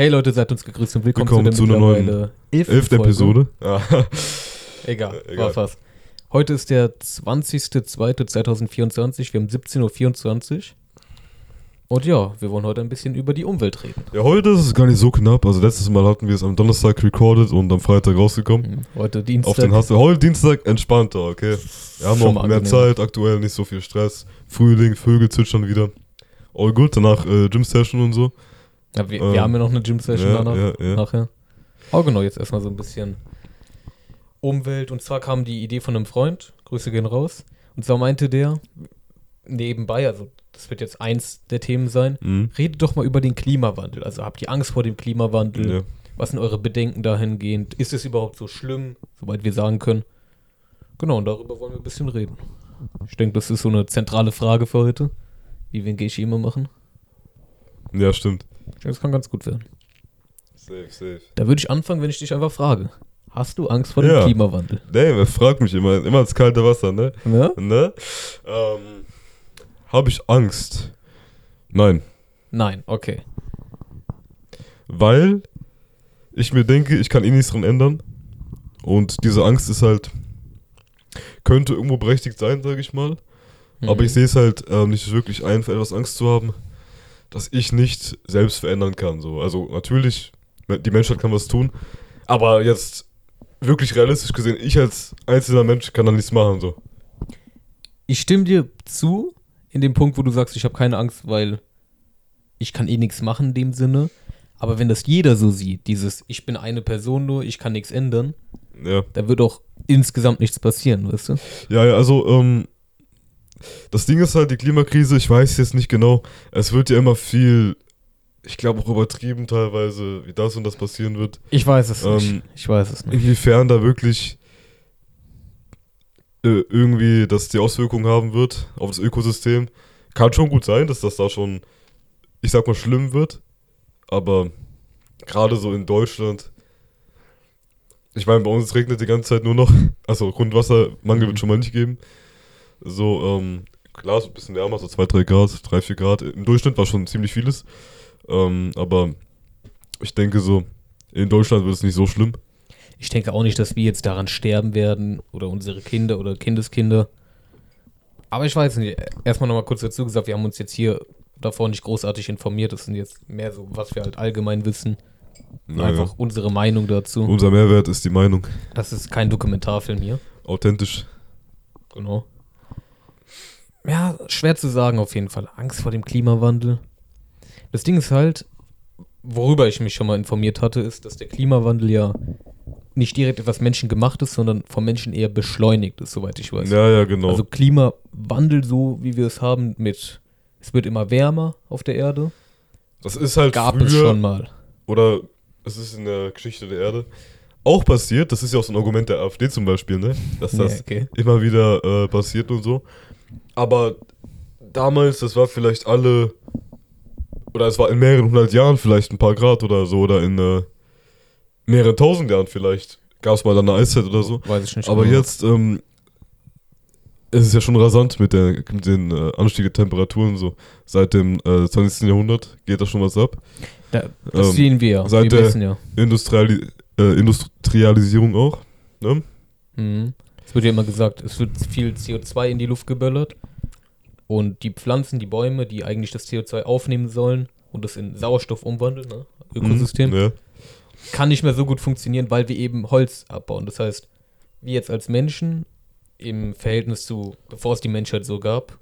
Hey Leute, seid uns gegrüßt und willkommen, Willkommen zu zu einer neuen elften. Episode. Ja. Egal, Äh, war egal. fast. Heute ist der 20.02.2024, wir haben 17.24 Uhr. Und ja, wir wollen heute ein bisschen über die Umwelt reden. ja, heute ist es gar nicht so knapp. Also letztes Mal hatten wir es am Donnerstag recorded und am Freitag rausgekommen. Mhm. Heute Auf Dienstag. den Hassel. Heute Dienstag entspannter, okay. Wir haben Schon auch mehr. Zeit, aktuell nicht so viel Stress. Frühling, Vögel zwitschern wieder. All gut, danach äh, Gym-Session und so. Ja, wir, ähm, wir haben ja noch eine Gym-Session Ja, danach. ja, nachher. Aber genau, jetzt erstmal so ein bisschen Umwelt. Und zwar kam die Idee von einem Freund, Grüße gehen raus. Und zwar meinte der, nebenbei, also das wird jetzt eins der Themen sein, Mhm. redet doch mal über den Klimawandel. Also habt ihr Angst vor dem Klimawandel? Was sind eure Bedenken dahingehend? Ist es überhaupt so schlimm, soweit wir sagen können? Genau, und darüber wollen wir ein bisschen reden. Ich denke, das ist so eine zentrale Frage für heute, wie wir in Geishi immer machen. ja, stimmt. Das kann ganz gut werden. Safe, safe. Da würde ich anfangen, wenn ich dich einfach frage. Hast du Angst vor dem Ja. Klimawandel? Damn, er fragt mich immer, immer ins kalte Wasser, ne? Ja? Ne? Ähm, Habe ich Angst? Nein. Nein, okay. Weil ich mir denke, ich kann eh nichts dran ändern. Und diese Angst ist halt, könnte irgendwo berechtigt sein, sage ich mal. Aber Mhm. ich sehe es halt ähm, nicht wirklich ein, für etwas Angst zu haben, dass ich nicht selbst verändern kann. So. Also natürlich, die Menschheit kann was tun, aber jetzt wirklich realistisch gesehen, ich als einzelner Mensch kann da nichts machen. So. Ich stimme dir zu, in dem Punkt, wo du sagst, ich habe keine Angst, weil ich kann eh nichts machen in dem Sinne. Aber wenn das jeder so sieht, dieses, ich bin eine Person nur, ich kann nichts ändern, Ja. da wird auch insgesamt nichts passieren, weißt du? Ja, ja, also, ähm, das Ding ist halt, die Klimakrise, ich weiß jetzt nicht genau, es wird ja immer viel, ich glaube auch übertrieben teilweise, wie das und das passieren wird. Ich weiß es Ähm, nicht. Ich weiß es nicht. Inwiefern da wirklich äh, irgendwie das die Auswirkungen haben wird auf das Ökosystem. Kann schon gut sein, dass das da schon, ich sag mal, schlimm wird. Aber gerade so in Deutschland, ich meine, bei uns regnet die ganze Zeit nur noch. Also Grundwassermangel Mhm. wird schon mal nicht geben. So, ähm, klar, so ein bisschen wärmer, so 2, 3 Grad, 3, 4 Grad. Im Durchschnitt war schon ziemlich vieles. Ähm, aber ich denke so, in Deutschland wird es nicht so schlimm. Ich denke auch nicht, dass wir jetzt daran sterben werden oder unsere Kinder oder Kindeskinder. Aber ich weiß nicht. Erstmal nochmal kurz dazu gesagt, wir haben uns jetzt hier davor nicht großartig informiert. Das sind jetzt mehr so, was wir halt allgemein wissen. Naja. Einfach unsere Meinung dazu. Unser Mehrwert ist die Meinung. Das ist kein Dokumentarfilm hier. Authentisch. Genau. Ja, schwer zu sagen auf jeden Fall. Angst vor dem Klimawandel. Das Ding ist halt, worüber ich mich schon mal informiert hatte, ist, dass der Klimawandel ja nicht direkt etwas menschengemachtes, sondern vom Menschen eher beschleunigt ist, soweit ich weiß. Ja, ja, genau. Also Klimawandel, so wie wir es haben, mit es wird immer wärmer auf der Erde, das ist halt gab früher, es schon mal. oder es ist in der Geschichte der Erde auch passiert. Das ist ja auch so ein Argument der AfD zum Beispiel, ne? Dass das Ja, okay. immer wieder äh, passiert und so. Aber damals, das war vielleicht alle, oder es war in mehreren hundert Jahren vielleicht ein paar Grad oder so, oder in äh, mehreren tausend Jahren vielleicht. Gab es mal dann eine Eiszeit oder so. Weiß ich nicht. Aber genau. jetzt ähm, es ist ja schon rasant mit, der, mit den äh, Anstieg der Temperaturen so. Seit dem äh, 20. Jahrhundert geht da schon was ab. Da, das ähm, sehen wir ja. seit wir der- wissen ja. Industriali äh, Industrialisierung auch. Ne? Mhm. Es wird ja immer gesagt, es wird viel CO2 in die Luft geböllert und die Pflanzen, die Bäume, die eigentlich das CO2 aufnehmen sollen und das in Sauerstoff umwandeln, ne? Ökosystem, Mhm, ja. kann nicht mehr so gut funktionieren, weil wir eben Holz abbauen. Das heißt, wir jetzt als Menschen im Verhältnis zu, bevor es die Menschheit so gab,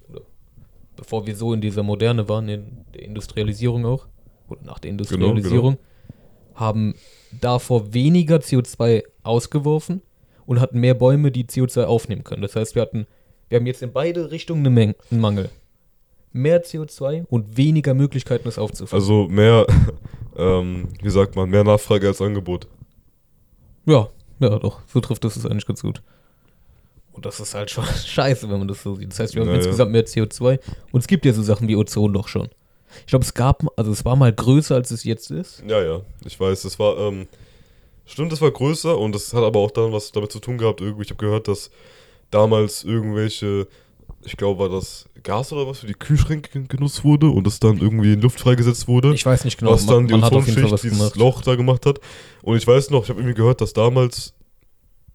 bevor wir so in dieser Moderne waren, in der Industrialisierung auch, oder nach der Genau, Industrialisierung, haben davor weniger CO2 ausgeworfen und hatten mehr Bäume, die CO2 aufnehmen können. Das heißt, wir hatten, wir haben jetzt in beide Richtungen eine Menge, einen Mangel. Mehr CO2 und weniger Möglichkeiten, es aufzufangen. Also mehr, ähm, wie sagt man, mehr Nachfrage als Angebot. Ja, ja, doch. So trifft das es eigentlich ganz gut. Und das ist halt schon scheiße, wenn man das so sieht. Das heißt, wir haben Naja. insgesamt mehr CO2. Und es gibt ja so Sachen wie Ozonloch schon. Ich glaube, es gab, also es war mal größer, als es jetzt ist. Ja, ja, ich weiß, das war, ähm, stimmt, das war größer und das hat aber auch dann was damit zu tun gehabt, irgendwie, ich habe gehört, dass damals irgendwelche ich glaube, war das Gas oder was für die Kühlschränke genutzt wurde und das dann irgendwie in Luft freigesetzt wurde. Ich weiß nicht genau, was dann die man jeden Fall Ozonschicht was dieses gemacht. Loch da gemacht hat. Und ich weiß noch, ich habe irgendwie gehört, dass damals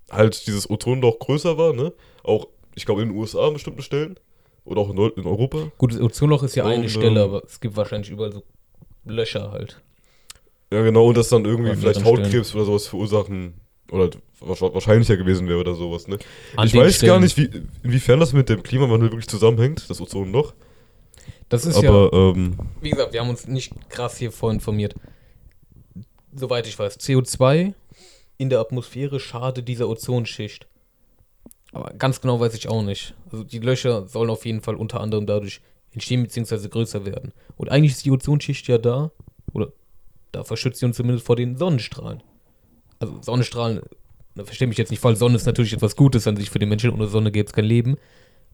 halt dieses Ozonloch größer war, ne? Auch, ich glaube, in den USA an bestimmten Stellen. Oder auch in, Europa. Gut, das Ozonloch ist ja eine Und, Stelle, ähm, aber es gibt wahrscheinlich überall so Löcher halt. Ja, genau, und das dann irgendwie An vielleicht Hautkrebs oder sowas verursachen. Oder wahrsch- wahrscheinlicher gewesen wäre oder sowas, ne? An ich weiß gar Stellen. nicht, wie, inwiefern das mit dem Klimawandel wirklich zusammenhängt, das Ozonloch. Das ist ja, Aber, ähm, wie gesagt, wir haben uns nicht krass hier vorinformiert. Soweit ich weiß, CO2 in der Atmosphäre schadet dieser Ozonschicht. Aber ganz genau weiß ich auch nicht. Also die Löcher sollen auf jeden Fall unter anderem dadurch entstehen bzw. größer werden. Und eigentlich ist die Ozonschicht ja da, oder da verschützt sie uns zumindest vor den Sonnenstrahlen. Also Sonnenstrahlen, da verstehe mich jetzt nicht falsch, Sonne ist natürlich etwas Gutes an sich für den Menschen, ohne Sonne gäbe es kein Leben.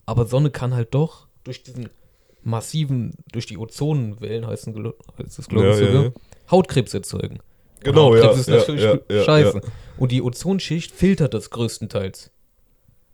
Aber Sonne kann halt doch durch diesen massiven, durch die Ozonwellen, heißt es, glo- heißt es glaube Ja, ich ja, sogar, ja. Hautkrebs erzeugen. Genau, ja, Hautkrebs ist ja, natürlich ja, ja, scheiße. ja. Und die Ozonschicht filtert das größtenteils.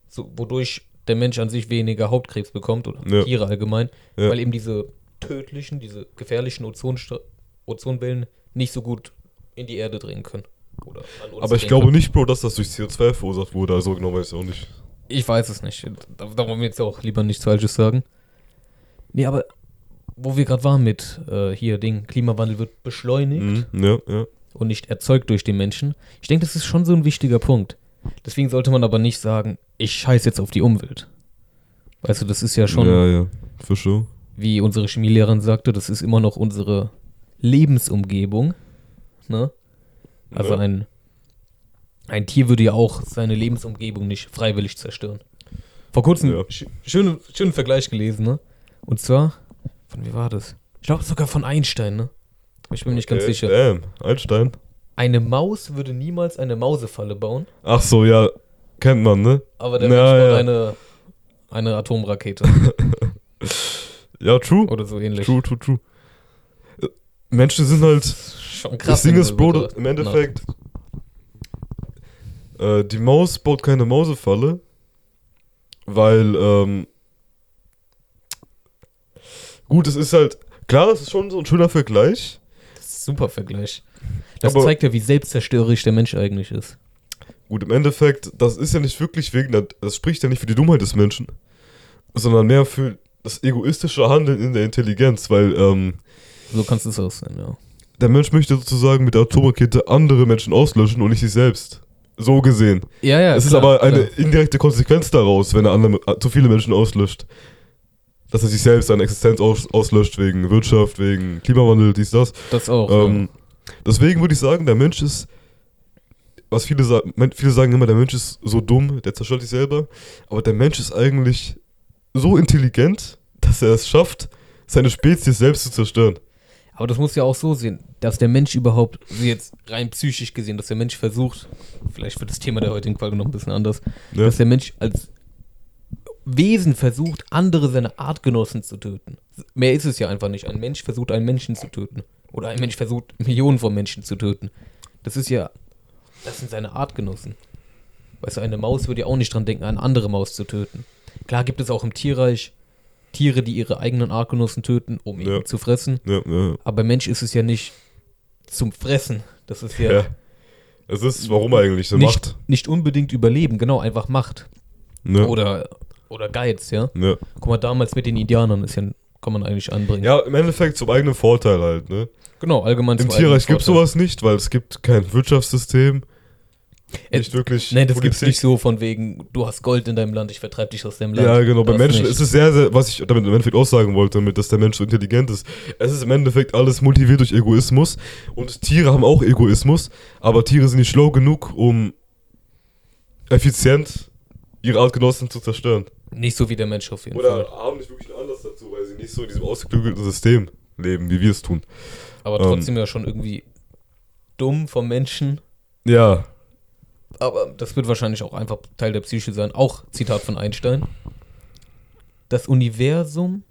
So, wodurch der Mensch an sich weniger Hautkrebs bekommt oder Ja. Tiere allgemein, Ja. weil eben diese tödlichen, diese gefährlichen Ozonstra Ozonwellen nicht so gut in die Erde dringen können. Oder an uns aber ich glaube können. nicht, Bro, dass das durch CO2 verursacht wurde. Also genau weiß ich auch nicht. Ich weiß es nicht. Da, da wollen wir jetzt auch lieber nichts Falsches sagen. Nee, aber wo wir gerade waren mit äh, hier Ding, Klimawandel wird beschleunigt Mhm. Ja, ja. und nicht erzeugt durch den Menschen. Ich denke, das ist schon so ein wichtiger Punkt. Deswegen sollte man aber nicht sagen, ich scheiß jetzt auf die Umwelt. Weißt du, das ist ja schon, Ja, ja. Für sure. wie unsere Chemielehrerin sagte, das ist immer noch unsere Lebensumgebung. Ne? Also Ja. ein, ein Tier würde ja auch seine Lebensumgebung nicht freiwillig zerstören. Vor kurzem Ja. sch schönen, schönen Vergleich gelesen, ne? Und zwar, von wie war das? Ich glaube sogar von Einstein, ne? Ich bin mir nicht ganz sicher. Damn, Einstein. Eine Maus würde niemals eine Mausefalle bauen, Ach so, ja. Kennt man, ne? aber der Ja, Mensch ja. eine, eine Atomrakete Ja, true. oder so ähnlich. True, true, true. Menschen sind halt. Schon das wenn Ding ist, Bro, im Endeffekt. Äh, die Maus baut keine Mausefalle, weil, ähm. Gut, es ist halt. Klar, es ist schon so ein schöner Vergleich. Super Vergleich. Das Aber- zeigt ja, wie selbstzerstörerisch der Mensch eigentlich ist. Gut, im Endeffekt, das ist ja nicht wirklich wegen der. Das spricht ja nicht für die Dummheit des Menschen, sondern mehr für das egoistische Handeln in der Intelligenz, weil, ähm. So kannst du es aussehen, ja. Der Mensch möchte sozusagen mit der Atomrakete andere Menschen auslöschen und nicht sich selbst. So gesehen. Ja, ja. es klar, ist aber eine klar. indirekte Konsequenz daraus, wenn er andere, zu viele Menschen auslöscht. Dass er sich selbst seine Existenz aus, auslöscht wegen Wirtschaft, wegen Klimawandel, dies, das. Das auch. Ähm, deswegen würde ich sagen, der Mensch ist, was viele sagen, viele sagen immer, der Mensch ist so dumm, der zerstört sich selber. Aber der Mensch ist eigentlich so intelligent, dass er es schafft, seine Spezies selbst zu zerstören. Ja. Aber das muss ja auch so sehen, dass der Mensch überhaupt, also jetzt rein psychisch gesehen, dass der Mensch versucht, vielleicht wird das Thema der heutigen Folge noch ein bisschen anders, Ne? dass der Mensch als Wesen versucht, andere seine Artgenossen zu töten. Mehr ist es ja einfach nicht. Ein Mensch versucht, einen Menschen zu töten. Oder ein Mensch versucht, Millionen von Menschen zu töten. Das ist ja, das sind seine Artgenossen. Weißt du, eine Maus würde ja auch nicht dran denken, eine andere Maus zu töten. Klar gibt es auch im Tierreich Tiere, die ihre eigenen Artgenossen töten, um ihn Ja. zu fressen. Ja, ja, Aber Mensch ist es ja nicht zum Fressen. Das ist ja. Es ist, warum eigentlich? So nicht, Macht. nicht unbedingt Überleben, genau, einfach Macht. Oder, oder Geiz, ja. Guck mal, damals mit den Indianern ist ja, kann man eigentlich anbringen. Ja, im Endeffekt zum eigenen Vorteil halt, ne? Genau, allgemein Im zum Tierreich gibt es sowas nicht, weil es gibt kein Wirtschaftssystem. Äh, nicht wirklich. Nein, das gibt's Politik. nicht so von wegen, du hast Gold in deinem Land, ich vertreibe dich aus deinem Land. Ja, genau. Bei Menschen nicht. ist es sehr, sehr, was ich damit im Endeffekt aussagen wollte, damit, dass der Mensch so intelligent ist. Es ist im Endeffekt alles motiviert durch Egoismus. Und Tiere haben auch Egoismus, aber Tiere sind nicht schlau genug, um effizient ihre Artgenossen zu zerstören. Nicht so wie der Mensch auf jeden Oder Fall. haben nicht wirklich einen Anlass dazu, weil sie nicht so in diesem ausgeklügelten System leben, wie wir es tun. Aber ähm, trotzdem ja schon irgendwie dumm vom Menschen. Ja. Aber das wird wahrscheinlich auch einfach Teil der Psyche sein. Auch Zitat von Einstein. Das Universum.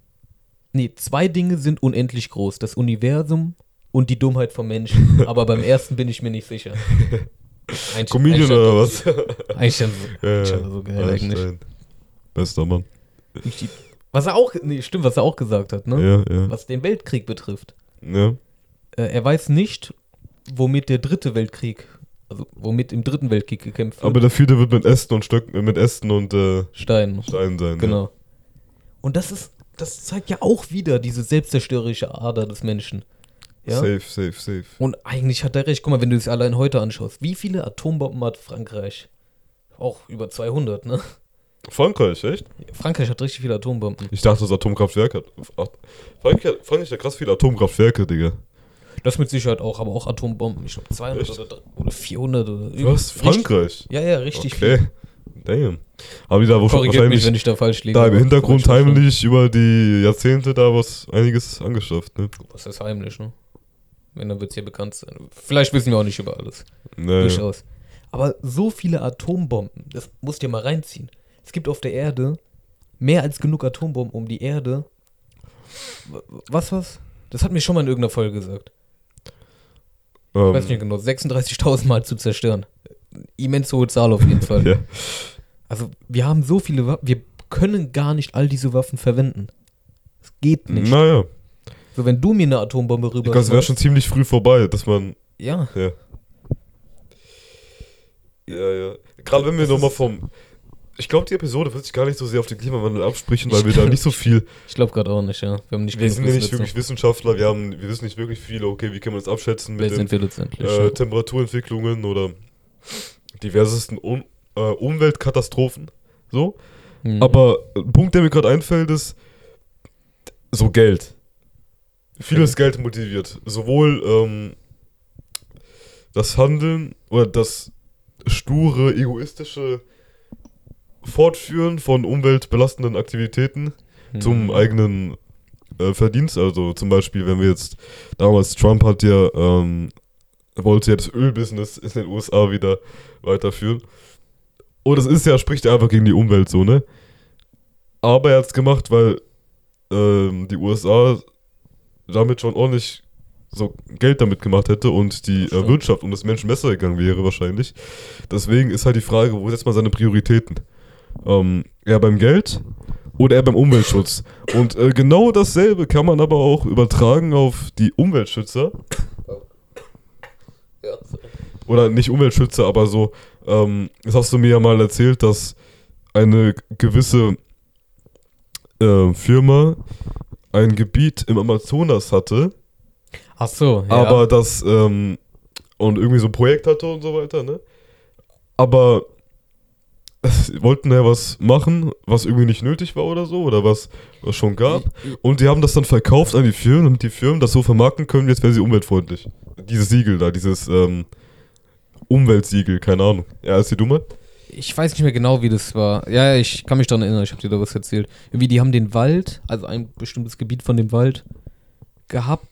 Nee, zwei Dinge sind unendlich groß. Das Universum und die Dummheit vom Menschen. Aber beim ersten bin ich mir nicht sicher. Einstein- Comedian Einstein- oder was? Einstein, Ja, Einstein war so geil eigentlich. Einstein. Bester Mann. Was er auch, nee, stimmt, was er auch gesagt hat, ne? Ja, ja. Was den Weltkrieg betrifft. ja. Äh, er weiß nicht, womit der dritte Weltkrieg, also womit im dritten Weltkrieg gekämpft wird. Aber der vierte wird mit Ästen und Stöcken, mit Ästen und äh, Stein. Steinen sein. Genau. Und das ist, das zeigt ja auch wieder diese selbstzerstörerische Ader des Menschen. Ja. Ja. Safe, safe, safe. Und eigentlich hat er recht. Guck mal, wenn du es allein heute anschaust, wie viele Atombomben hat Frankreich? Auch über 200, ne? Frankreich, echt? Frankreich hat richtig viele Atombomben. Ich dachte, das Atomkraftwerk hat. Ach, Frankreich, hat- Frankreich hat krass viele Atomkraftwerke, Digga. Das mit Sicherheit auch, aber auch Atombomben. Ich glaube 200 Echt? oder, oder 400 oder Was? Richtig- Frankreich? Ja, ja, richtig okay. viel. Damn. Aber die da wo Korrigiert mich, wahrscheinlich wenn ich da falsch liege. da im Hintergrund heimlich über die Jahrzehnte da was einiges angeschafft, ne? schon. Was ist heimlich, ne? Wenn, dann wird es hier bekannt sein. Vielleicht wissen wir auch nicht über alles. Naja. Durchaus. Aber so viele Atombomben, das musst du dir mal reinziehen. Es gibt auf der Erde mehr als genug Atombomben, um die Erde. Was, was? Das hat mir schon mal in irgendeiner Folge gesagt. Ich Ähm, weiß nicht genau, 36.000 Mal zu zerstören. Immens hohe Zahl auf jeden Fall. Ja. Also, wir haben so viele Waffen, wir können gar nicht all diese Waffen verwenden. Es geht nicht. Naja. So, wenn du mir eine Atombombe Ich rüber. glaube, es wäre schon ziemlich früh vorbei, dass man. Ja, Ja. Ja, ja. Gerade wenn wir nochmal vom. Ich glaube, die Episode wird sich gar nicht so sehr auf den Klimawandel absprechen, weil wir da nicht so viel. ich glaube gerade auch nicht, ja. Wir haben nicht Wir sind ja nicht wirklich. Wissenschaftler, wir, haben, wir wissen nicht wirklich viel, okay, wie können wir das abschätzen mit den äh. Temperaturentwicklungen oder diversesten um, äh, Umweltkatastrophen. So. Mhm. Aber ein Punkt, der mir gerade einfällt, ist so Geld. Vieles Geld motiviert. Sowohl ähm, das Handeln oder das sture, egoistische Fortführen von umweltbelastenden Aktivitäten zum Mhm. eigenen äh, Verdienst. Also zum Beispiel, wenn wir jetzt damals Trump hat ja ähm, wollte ja das Ölbusiness in den USA wieder weiterführen. Und das ist ja, spricht ja einfach gegen die Umwelt so, ne? Aber er hat es gemacht, weil ähm, die USA damit schon ordentlich so Geld damit gemacht hätte und die äh. Wirtschaft und das Menschen besser gegangen wäre wahrscheinlich. Deswegen ist halt die Frage, wo setzt man seine Prioritäten? Ähm, eher beim Geld oder eher beim Umweltschutz? Und äh, genau dasselbe kann man aber auch übertragen auf die Umweltschützer. Oder nicht Umweltschützer, aber so, ähm, das hast du mir ja mal erzählt, dass eine gewisse äh, Firma ein Gebiet im Amazonas hatte, Ach so, ja. aber das ähm, und irgendwie so ein Projekt hatte und so weiter, ne? Aber wollten ja was machen, was irgendwie nicht nötig war oder so, oder was was schon gab. Und die haben das dann verkauft an die Firmen, damit die Firmen das so vermarkten können, jetzt wäre sie umweltfreundlich. Dieses Siegel da, dieses ähm, Umweltsiegel, keine Ahnung. Ja, ist die dumme? Ich weiß nicht mehr genau, wie das war. Ja, ich kann mich daran erinnern, ich habe dir da was erzählt. Irgendwie, die haben den Wald, also ein bestimmtes Gebiet von dem Wald, gehabt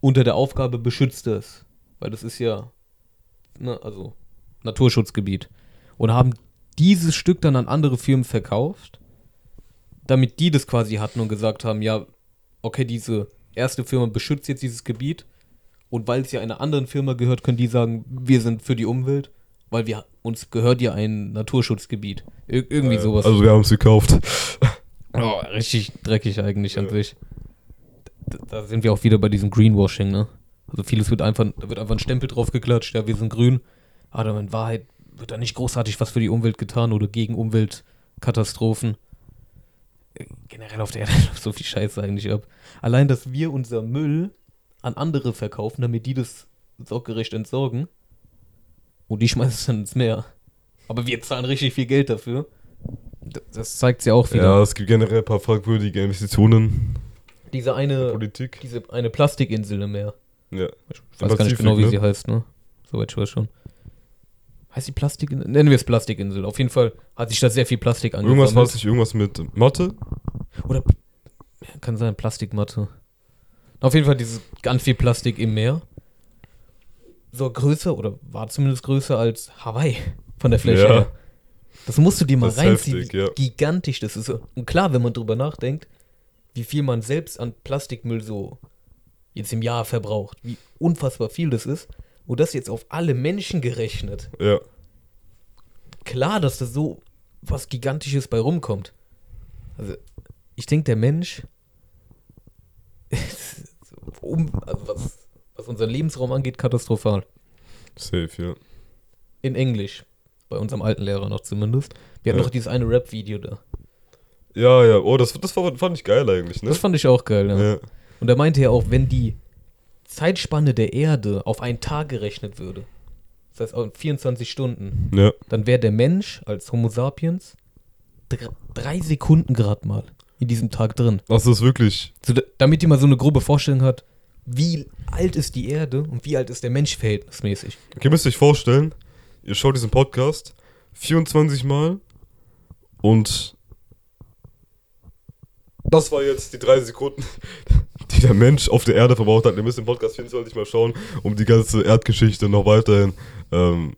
unter der Aufgabe, beschützt es. Weil das ist ja, ne, also Naturschutzgebiet. Und haben dieses Stück dann an andere Firmen verkauft, damit die das quasi hatten und gesagt haben, ja, okay, diese erste Firma beschützt jetzt dieses Gebiet und weil es ja einer anderen Firma gehört, können die sagen, wir sind für die Umwelt, weil wir uns gehört ja ein Naturschutzgebiet. Ir irgendwie Äh, sowas. Also wir haben es gekauft. oh, richtig dreckig eigentlich an sich. Da, da sind wir auch wieder bei diesem Greenwashing, ne? Also vieles wird einfach, da wird einfach ein Stempel drauf geklatscht, ja, wir sind grün. Aber in Wahrheit wird da nicht großartig was für die Umwelt getan oder gegen Umweltkatastrophen. Äh, Generell auf der Erde läuft so viel Scheiße eigentlich ab. Allein, dass wir unser Müll an andere verkaufen, damit die das sorggerecht entsorgen. Und die schmeißen es dann ins Meer. Aber wir zahlen richtig viel Geld dafür. Das zeigt ja auch wieder. Ja, es gibt generell ein paar fragwürdige Investitionen Diese in eine, Politik. diese eine Plastikinsel im Meer. Ja. Ich weiß gar nicht Pazifik, genau, wie ne? sie heißt, ne? Soweit ich weiß schon. Heißt die Plastikinsel? Nennen wir es Plastikinsel. Auf jeden Fall hat sich da sehr viel Plastik angesammelt. Irgendwas war es nicht irgendwas mit Mathe? Oder kann sein, Plastikmatte. Auf jeden Fall dieses ganz viel Plastik im Meer. So größer oder war zumindest größer als Hawaii von der Fläche Ja. her. Das musst du dir mal reinziehen, heftig, wie ja. gigantisch das ist. Und klar, wenn man drüber nachdenkt, wie viel man selbst an Plastikmüll so jetzt im Jahr verbraucht, wie unfassbar viel das ist. Und das jetzt auf alle Menschen gerechnet. Ja. Klar, dass da so was Gigantisches bei rumkommt. Also, ich denke, der Mensch, um, also was, was unseren Lebensraum angeht, katastrophal. Safe, ja. In Englisch. Bei unserem alten Lehrer noch zumindest. Wir hatten Ja. noch dieses eine Rap-Video da. Ja, ja. Oh, das, das fand ich geil eigentlich, ne? Das fand ich auch geil, ja. ja. Und er meinte ja auch, wenn die Zeitspanne der Erde auf einen Tag gerechnet würde, das heißt auf 24 Stunden, Ja. dann wäre der Mensch als Homo sapiens dr drei Sekunden gerade mal in diesem Tag drin. Das ist wirklich. So, da- damit ihr mal so eine grobe Vorstellung hat, wie alt ist die Erde und wie alt ist der Mensch verhältnismäßig. Okay, müsst ihr euch vorstellen, ihr schaut diesen Podcast 24 Mal und das war jetzt die drei Sekunden, die der Mensch auf der Erde verbraucht hat. Ihr müsst den Podcast 24 Mal schauen, um die ganze Erdgeschichte noch weiterhin ähm,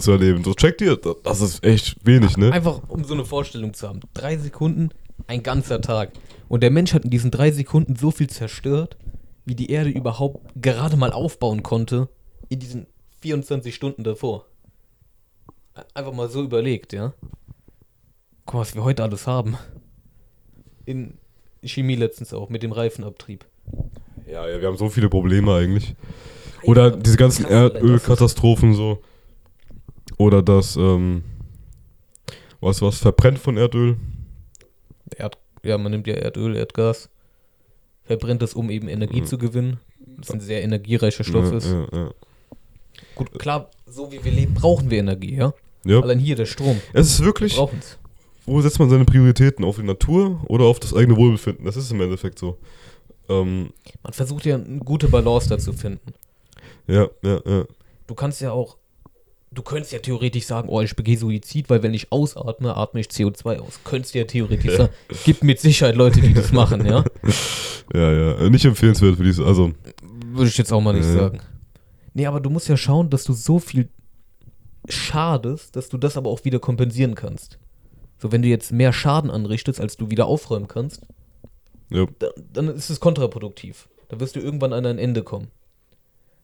zu erleben. So checkt ihr, das ist echt wenig, ne? Einfach um so eine Vorstellung zu haben. Drei Sekunden, ein ganzer Tag. Und der Mensch hat in diesen drei Sekunden so viel zerstört, wie die Erde überhaupt gerade mal aufbauen konnte in diesen 24 Stunden davor. Einfach mal so überlegt, ja. Guck mal, was wir heute alles haben. In Chemie letztens auch, mit dem Reifenabtrieb. Ja, ja, wir haben so viele Probleme eigentlich. Oder diese ganzen Erdölkatastrophen so. Oder das, ähm, was, was verbrennt von Erdöl. Erd, ja, man nimmt ja Erdöl, Erdgas, verbrennt das, um eben Energie Mhm. zu gewinnen. Das ein sehr energiereicher Stoff ja, ist. Ja, ja. Gut, klar, so wie wir leben, brauchen wir Energie, ja? ja. Allein hier der Strom. Es ist Wir wirklich, brauchen es. Wo setzt man seine Prioritäten? Auf die Natur oder auf das eigene Wohlbefinden? Das ist im Endeffekt so. Ähm, Man versucht ja eine gute Balance da zu finden. ja, ja, ja. Du kannst ja auch, du könntest ja theoretisch sagen, oh, ich begehe Suizid, weil wenn ich ausatme, atme ich CO2 aus. Könntest du ja theoretisch Ja. sagen. Gibt mit Sicherheit Leute, die das machen, ja? Ja, ja. Äh, Nicht empfehlenswert für diese, also, Würde ich jetzt auch mal nicht Ja. sagen. Nee, aber du musst ja schauen, dass du so viel schadest, dass du das aber auch wieder kompensieren kannst. So, wenn du jetzt mehr Schaden anrichtest, als du wieder aufräumen kannst, ja. da, dann ist es kontraproduktiv. Da wirst du irgendwann an ein Ende kommen.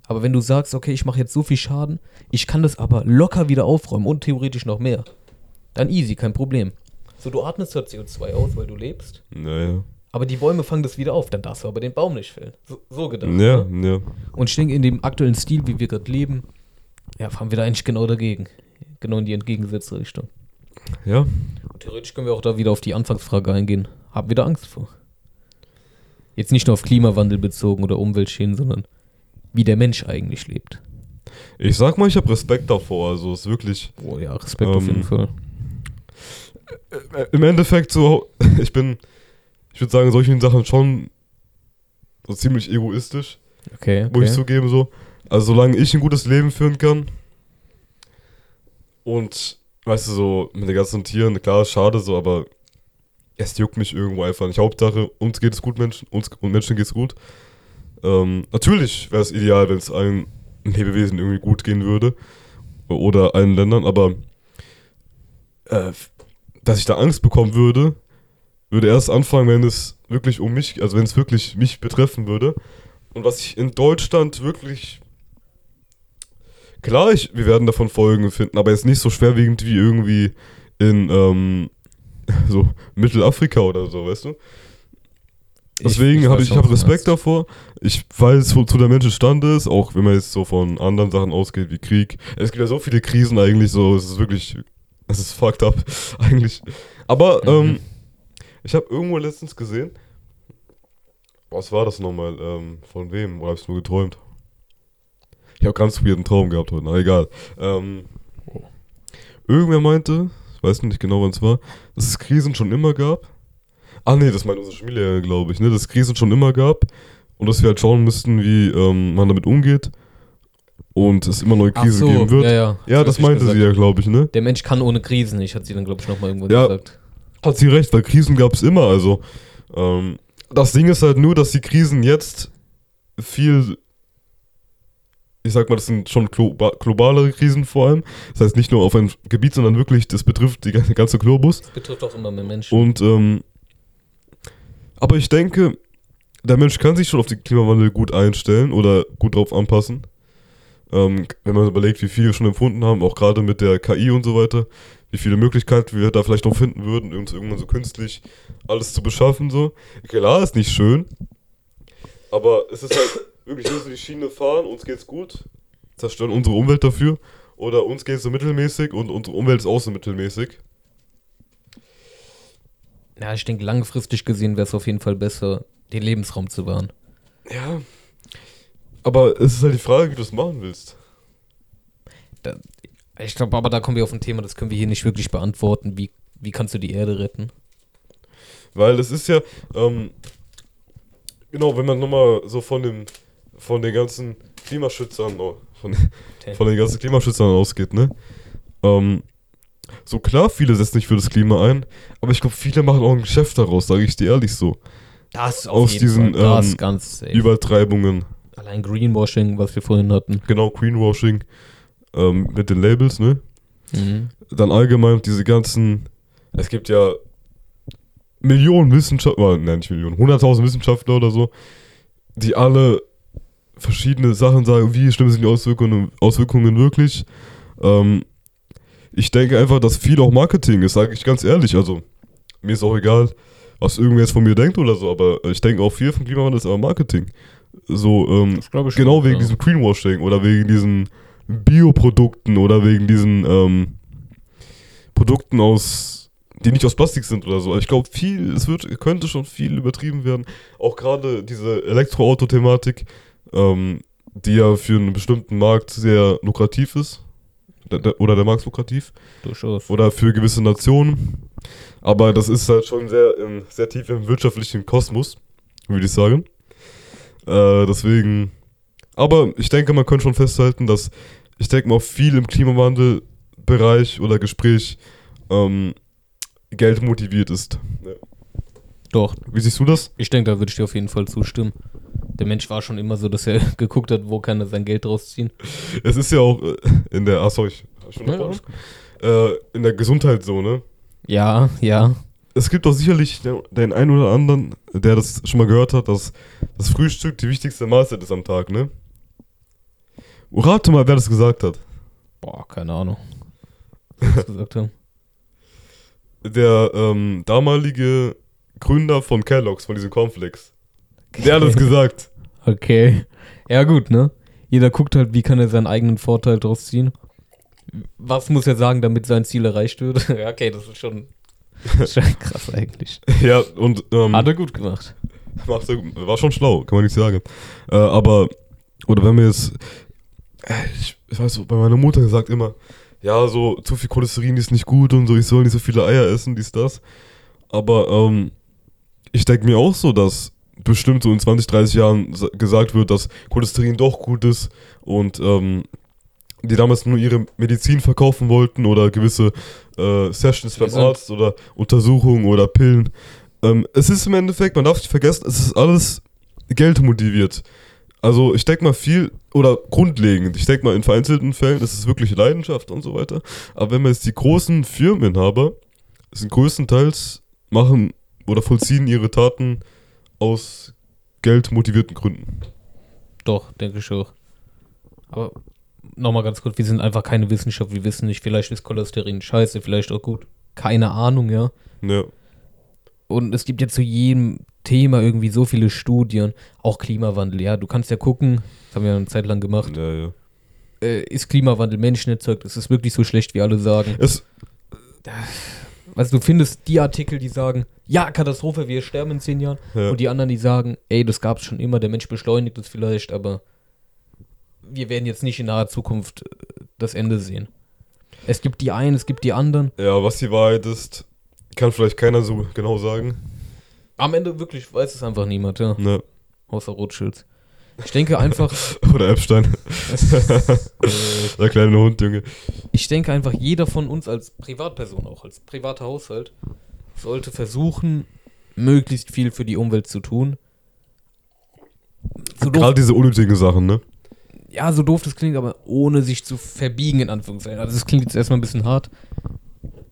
Aber wenn du sagst, okay, ich mache jetzt so viel Schaden, ich kann das aber locker wieder aufräumen und theoretisch noch mehr, dann easy, kein Problem. So, du atmest zwar CO2 aus, weil du lebst, Naja. aber die Bäume fangen das wieder auf, dann darfst du aber den Baum nicht fällen. So, so gedacht. Ja, ne? ja. Und ich denke, in dem aktuellen Stil, wie wir gerade leben, ja, fahren wir da eigentlich genau dagegen. Genau in die entgegengesetzte Richtung. Ja. Theoretisch können wir auch da wieder auf die Anfangsfrage eingehen. Haben wir da Angst vor? Jetzt nicht nur auf Klimawandel bezogen oder Umweltschäden, sondern wie der Mensch eigentlich lebt. Ich sag mal, ich habe Respekt davor. Also, es ist wirklich. Oh ja, Respekt auf Ähm, jeden Fall. äh, Im Endeffekt so, ich bin, ich würde sagen, in solchen Sachen schon so ziemlich egoistisch. Okay, muss ich okay. zugeben so. Also solange ich ein gutes Leben führen kann und, weißt du, so mit den ganzen Tieren, klar, schade so, aber es juckt mich irgendwo einfach nicht. Hauptsache, uns geht es gut, Menschen, uns und Menschen geht es gut. Ähm, natürlich wäre es ideal, wenn es allen Lebewesen irgendwie gut gehen würde oder allen Ländern, aber äh, dass ich da Angst bekommen würde, würde erst anfangen, wenn es wirklich um mich, also wenn es wirklich mich betreffen würde. Und was ich in Deutschland wirklich. Klar, ich, wir werden davon Folgen finden, aber jetzt nicht so schwerwiegend wie irgendwie in ähm, so Mittelafrika oder so, weißt du? Deswegen habe ich, ich hab was du Respekt davor. Ich weiß, wozu der Mensch imstande ist, auch wenn man jetzt so von anderen Sachen ausgeht wie Krieg. Es gibt ja so viele Krisen eigentlich, so es ist wirklich, es ist fucked up eigentlich. Aber Mhm. ähm, ich habe irgendwo letztens gesehen, was war das nochmal? Ähm, von wem? Oder habe ich nur geträumt? Ich habe ganz weirden Traum gehabt heute, na egal. Ähm. Irgendwer meinte, ich weiß nicht genau wann es war, dass es Krisen schon immer gab. Ah nee, das meint unsere Schmiede, glaube ich, ne? Dass es Krisen schon immer gab und dass wir halt schauen müssten, wie ähm, man damit umgeht und es immer neue Krisen so, geben wird. ja, Ja, ja. das Richtig meinte gesagt. sie ja, glaube ich, ne? Der Mensch kann ohne Krisen nicht, hat sie dann, glaube ich, nochmal irgendwo Ja. gesagt. Hat sie recht, weil Krisen gab es immer. Also, ähm, das Ding ist halt nur, dass die Krisen jetzt viel, ich sag mal, das sind schon globa globalere Krisen vor allem. Das heißt nicht nur auf ein Gebiet, sondern wirklich, das betrifft die ganze, ganze Globus. Das betrifft auch immer mehr Menschen. Und, ähm, aber ich denke, der Mensch kann sich schon auf den Klimawandel gut einstellen oder gut drauf anpassen. Ähm, wenn man überlegt, wie viele schon empfunden haben, auch gerade mit der KI und so weiter, wie viele Möglichkeiten wir da vielleicht noch finden würden, uns irgendwann so künstlich alles zu beschaffen, so. Klar, ist nicht schön, aber es ist halt wirklich, wir müssen die Schiene fahren, uns geht's gut, zerstören unsere Umwelt dafür, oder uns geht's so mittelmäßig und unsere Umwelt ist auch so mittelmäßig. Ja, ich denke, langfristig gesehen wäre es auf jeden Fall besser, den Lebensraum zu wahren. Ja. Aber es ist halt die Frage, wie du es machen willst. Da, ich glaube, aber da kommen wir auf ein Thema, das können wir hier nicht wirklich beantworten. Wie, wie kannst du die Erde retten? Weil es ist ja, ähm, genau, wenn man nochmal so von dem, von den ganzen Klimaschützern, von, von den ganzen Klimaschützern ausgeht, ne? Ähm, so klar, viele setzen sich für das Klima ein, aber ich glaube, viele machen auch ein Geschäft daraus, sage ich dir ehrlich so. Das Aus diesen Fall, das ähm, ganz safe. Übertreibungen. Allein Greenwashing, was wir vorhin hatten. Genau, Greenwashing ähm, mit den Labels, ne? Mhm. Dann allgemein diese ganzen, es gibt ja Millionen Wissenschaftler, nein, nicht Millionen, hunderttausend Wissenschaftler oder so, die alle verschiedene Sachen sagen, wie schlimm sind die Auswirkungen, Auswirkungen wirklich. Ähm, ich denke einfach, dass viel auch Marketing ist, sage ich ganz ehrlich. Also, mir ist auch egal, was irgendwer jetzt von mir denkt oder so, aber ich denke auch viel vom Klimawandel ist aber Marketing. So, ähm, genau schon, wegen ja. diesem Greenwashing oder wegen diesen Bioprodukten oder wegen diesen ähm, Produkten aus, die nicht aus Plastik sind oder so. Ich glaube, viel, es wird, könnte schon viel übertrieben werden. Auch gerade diese Elektroauto-Thematik, ähm, die ja für einen bestimmten Markt sehr lukrativ ist. Der, der, oder der Markt ist lukrativ. Durchaus. Oder für gewisse Nationen. Aber das ist halt schon sehr, sehr tief im wirtschaftlichen Kosmos, würde ich sagen. Äh, deswegen. Aber ich denke, man könnte schon festhalten, dass ich denke mal viel im Klimawandelbereich oder Gespräch ähm, Geld motiviert ist. Ja. Doch, Wie siehst du das? ich denke, da würde ich dir auf jeden Fall zustimmen. Der Mensch war schon immer so, dass er geguckt hat, wo kann er sein Geld rausziehen. Es ist ja auch in der, ach sorry, schon Ja, noch äh, in der Gesundheit so, ne? Ja, ja. Es gibt doch sicherlich den, einen oder anderen, der das schon mal gehört hat, dass das Frühstück die wichtigste Mahlzeit ist am Tag, ne? Rate mal, wer das gesagt hat. Boah, keine Ahnung. Was gesagt haben. Der ähm, damalige Gründer von Kellogg's, von diesen Cornflakes. Der hat es gesagt. Okay. Ja, gut, ne? Jeder guckt halt, wie kann er seinen eigenen Vorteil draus ziehen. Was muss er sagen, damit sein Ziel erreicht wird? ja, okay, das ist schon, das ist schon krass eigentlich. Ja, und ähm, Hat er gut gemacht. macht war schon schlau, kann man nicht sagen. Äh, aber, oder wenn wir jetzt, äh, ich, ich weiß so, bei meiner Mutter gesagt immer, ja, so zu viel Cholesterin ist nicht gut und so, ich soll nicht so viele Eier essen, dies, das. Aber ähm, ich denke mir auch so, dass bestimmt so in 20, 30 Jahren sa- gesagt wird, dass Cholesterin doch gut ist und ähm, die damals nur ihre Medizin verkaufen wollten oder gewisse äh, Sessions beim. Arzt oder Untersuchungen oder Pillen. Ähm, es ist im Endeffekt, man darf nicht vergessen, es ist alles Geld motiviert. Also ich denke mal viel, oder grundlegend, ich denke mal in vereinzelten Fällen ist es wirklich Leidenschaft und so weiter. Aber wenn man jetzt die großen Firmeninhaber, sind größtenteils machen oder vollziehen ihre Taten aus geldmotivierten Gründen. Doch, denke ich auch. Aber nochmal ganz kurz, wir sind einfach keine Wissenschaft, wir wissen nicht, vielleicht ist Cholesterin scheiße, vielleicht auch gut. Keine Ahnung, ja. Ja. Und es gibt ja zu jedem Thema irgendwie so viele Studien, auch Klimawandel, ja. Du kannst ja gucken, das haben wir eine Zeit lang gemacht, Ja, ja. äh, ist Klimawandel Menschen erzeugt? Ist es wirklich so schlecht, wie alle sagen? Es, Du, du findest die Artikel, die sagen, ja, Katastrophe, wir sterben in zehn Jahren. ja. Und die anderen, die sagen, ey, das gab es schon immer, der Mensch beschleunigt es vielleicht, aber wir werden jetzt nicht in naher Zukunft äh, das Ende sehen. Es gibt die einen, es gibt die anderen. ja, was die Wahrheit ist, kann vielleicht keiner so genau sagen. Am Ende wirklich weiß es einfach niemand, ja. Ne. Außer Rothschilds. Ich denke einfach, Oder Epstein. Der kleine Hund, Junge. ich denke einfach, jeder von uns als Privatperson, auch als privater Haushalt, sollte versuchen, möglichst viel für die Umwelt zu tun. So Gerade diese unnötigen Sachen, ne? ja, so doof das klingt, aber ohne sich zu verbiegen, in Anführungszeichen. Also das klingt jetzt erstmal ein bisschen hart.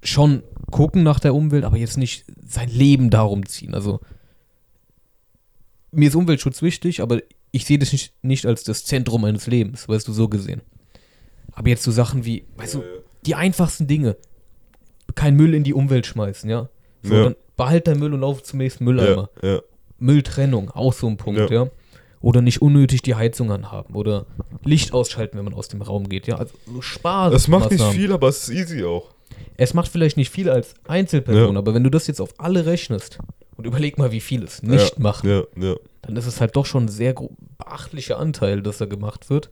Schon gucken nach der Umwelt, aber jetzt nicht sein Leben darum ziehen. Also mir ist Umweltschutz wichtig, aber ich sehe das nicht, nicht als das Zentrum meines Lebens, weißt du, so gesehen. Aber jetzt so Sachen wie, weißt du, die einfachsten Dinge. kein Müll in die Umwelt schmeißen, ja. So, Ja. dann behalt dein Müll und lauf zum nächsten Mülleimer. Ja, ja. Mülltrennung, auch so ein Punkt, ja. Oder nicht unnötig die Heizung anhaben oder Licht ausschalten, wenn man aus dem Raum geht, ja. Also so Spaß. Es macht nicht viel, aber es ist easy auch. Es macht vielleicht nicht viel als Einzelperson, aber wenn du das jetzt auf alle rechnest und überleg mal, wie viel es nicht ja, machen, Ja, ja. dann ist es halt doch schon ein sehr beachtlicher Anteil, dass er gemacht wird.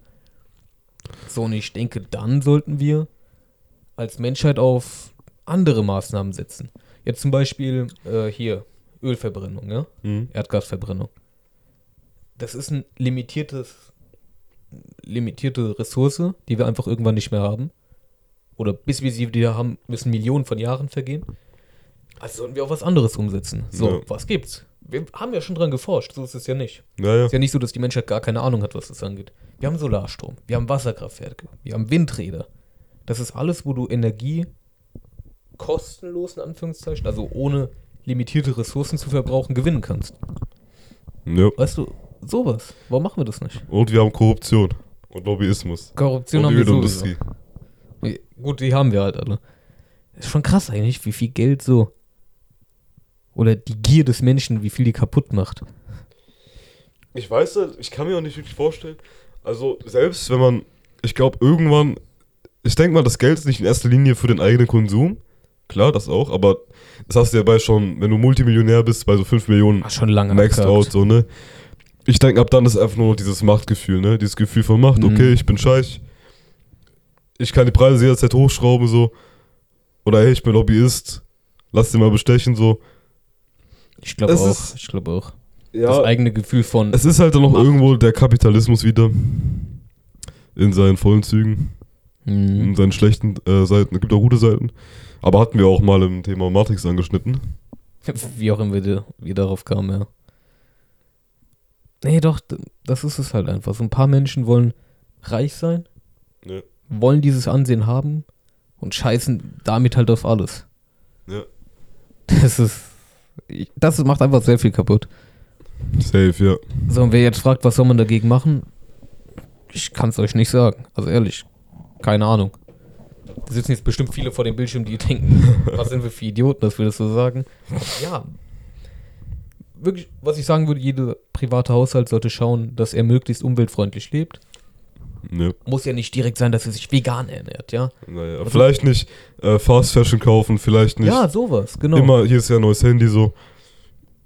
So, und ich denke, dann sollten wir als Menschheit auf andere Maßnahmen setzen. Jetzt zum Beispiel äh, hier Ölverbrennung, ja? Mhm. Erdgasverbrennung. Das ist ein limitiertes, limitierte Ressource, die wir einfach irgendwann nicht mehr haben. Oder bis wir sie wieder haben, müssen Millionen von Jahren vergehen. Also sollten wir auch was anderes umsetzen. So, Ja. was gibt's? Wir haben ja schon dran geforscht, so ist es ja nicht. Ja, ja. Es ist ja nicht so, dass die Menschheit gar keine Ahnung hat, was das angeht. Wir haben Solarstrom, wir haben Wasserkraftwerke, wir haben Windräder. Das ist alles, wo du Energie kostenlos, in Anführungszeichen, also ohne limitierte Ressourcen zu verbrauchen, gewinnen kannst. ja. Weißt du, sowas. Warum machen wir das nicht? Und wir haben Korruption und Lobbyismus. Korruption und haben wir die sowieso. Gut, die haben wir halt alle. Ist schon krass eigentlich, wie viel Geld so. Oder die Gier des Menschen, wie viel die kaputt macht. Ich weiß halt, ich kann mir auch nicht wirklich vorstellen. Also, selbst wenn man, ich glaube, irgendwann, ich denke mal, das Geld ist nicht in erster Linie für den eigenen Konsum. Klar, das auch, aber das hast du ja bei schon, wenn du Multimillionär bist, bei so 5 Millionen Ach, schon lange maxed out, so, ne? Ich denke, ab dann ist einfach nur noch dieses Machtgefühl, ne? Dieses Gefühl von Macht, Mhm. okay, ich bin scheich. Ich kann die Preise jederzeit hochschrauben, so. Oder hey, ich bin Lobbyist. Lass den mal bestechen, so. Ich glaube auch. ist- Ich glaube auch. Ja, Das eigene Gefühl von. Es ist halt dann noch Macht. irgendwo der Kapitalismus wieder. In seinen vollen Zügen. Mhm. In seinen schlechten äh, Seiten. Es gibt auch gute Seiten. Aber hatten wir auch mal im Thema Matrix angeschnitten. Wie auch immer wir, wir darauf kamen, ja. Nee, doch, das ist es halt einfach. So ein paar Menschen wollen reich sein, Ja. wollen dieses Ansehen haben und scheißen damit halt auf alles. Ja. Das ist. Ich- Das macht einfach sehr viel kaputt. Safe, ja. So, und wer jetzt fragt, was soll man dagegen machen? Ich kann es euch nicht sagen. Also ehrlich, keine Ahnung. Da sitzen jetzt bestimmt viele vor dem Bildschirm, die denken, was sind wir für Idioten, dass wir das so sagen. Ja. Wirklich, was ich sagen würde, jeder private Haushalt sollte schauen, dass er möglichst umweltfreundlich lebt. Ja. Muss ja nicht direkt sein, dass er sich vegan ernährt, ja? Naja, vielleicht nicht äh, Fast Fashion kaufen, vielleicht nicht Ja, sowas, genau. immer, hier ist ja ein neues Handy so.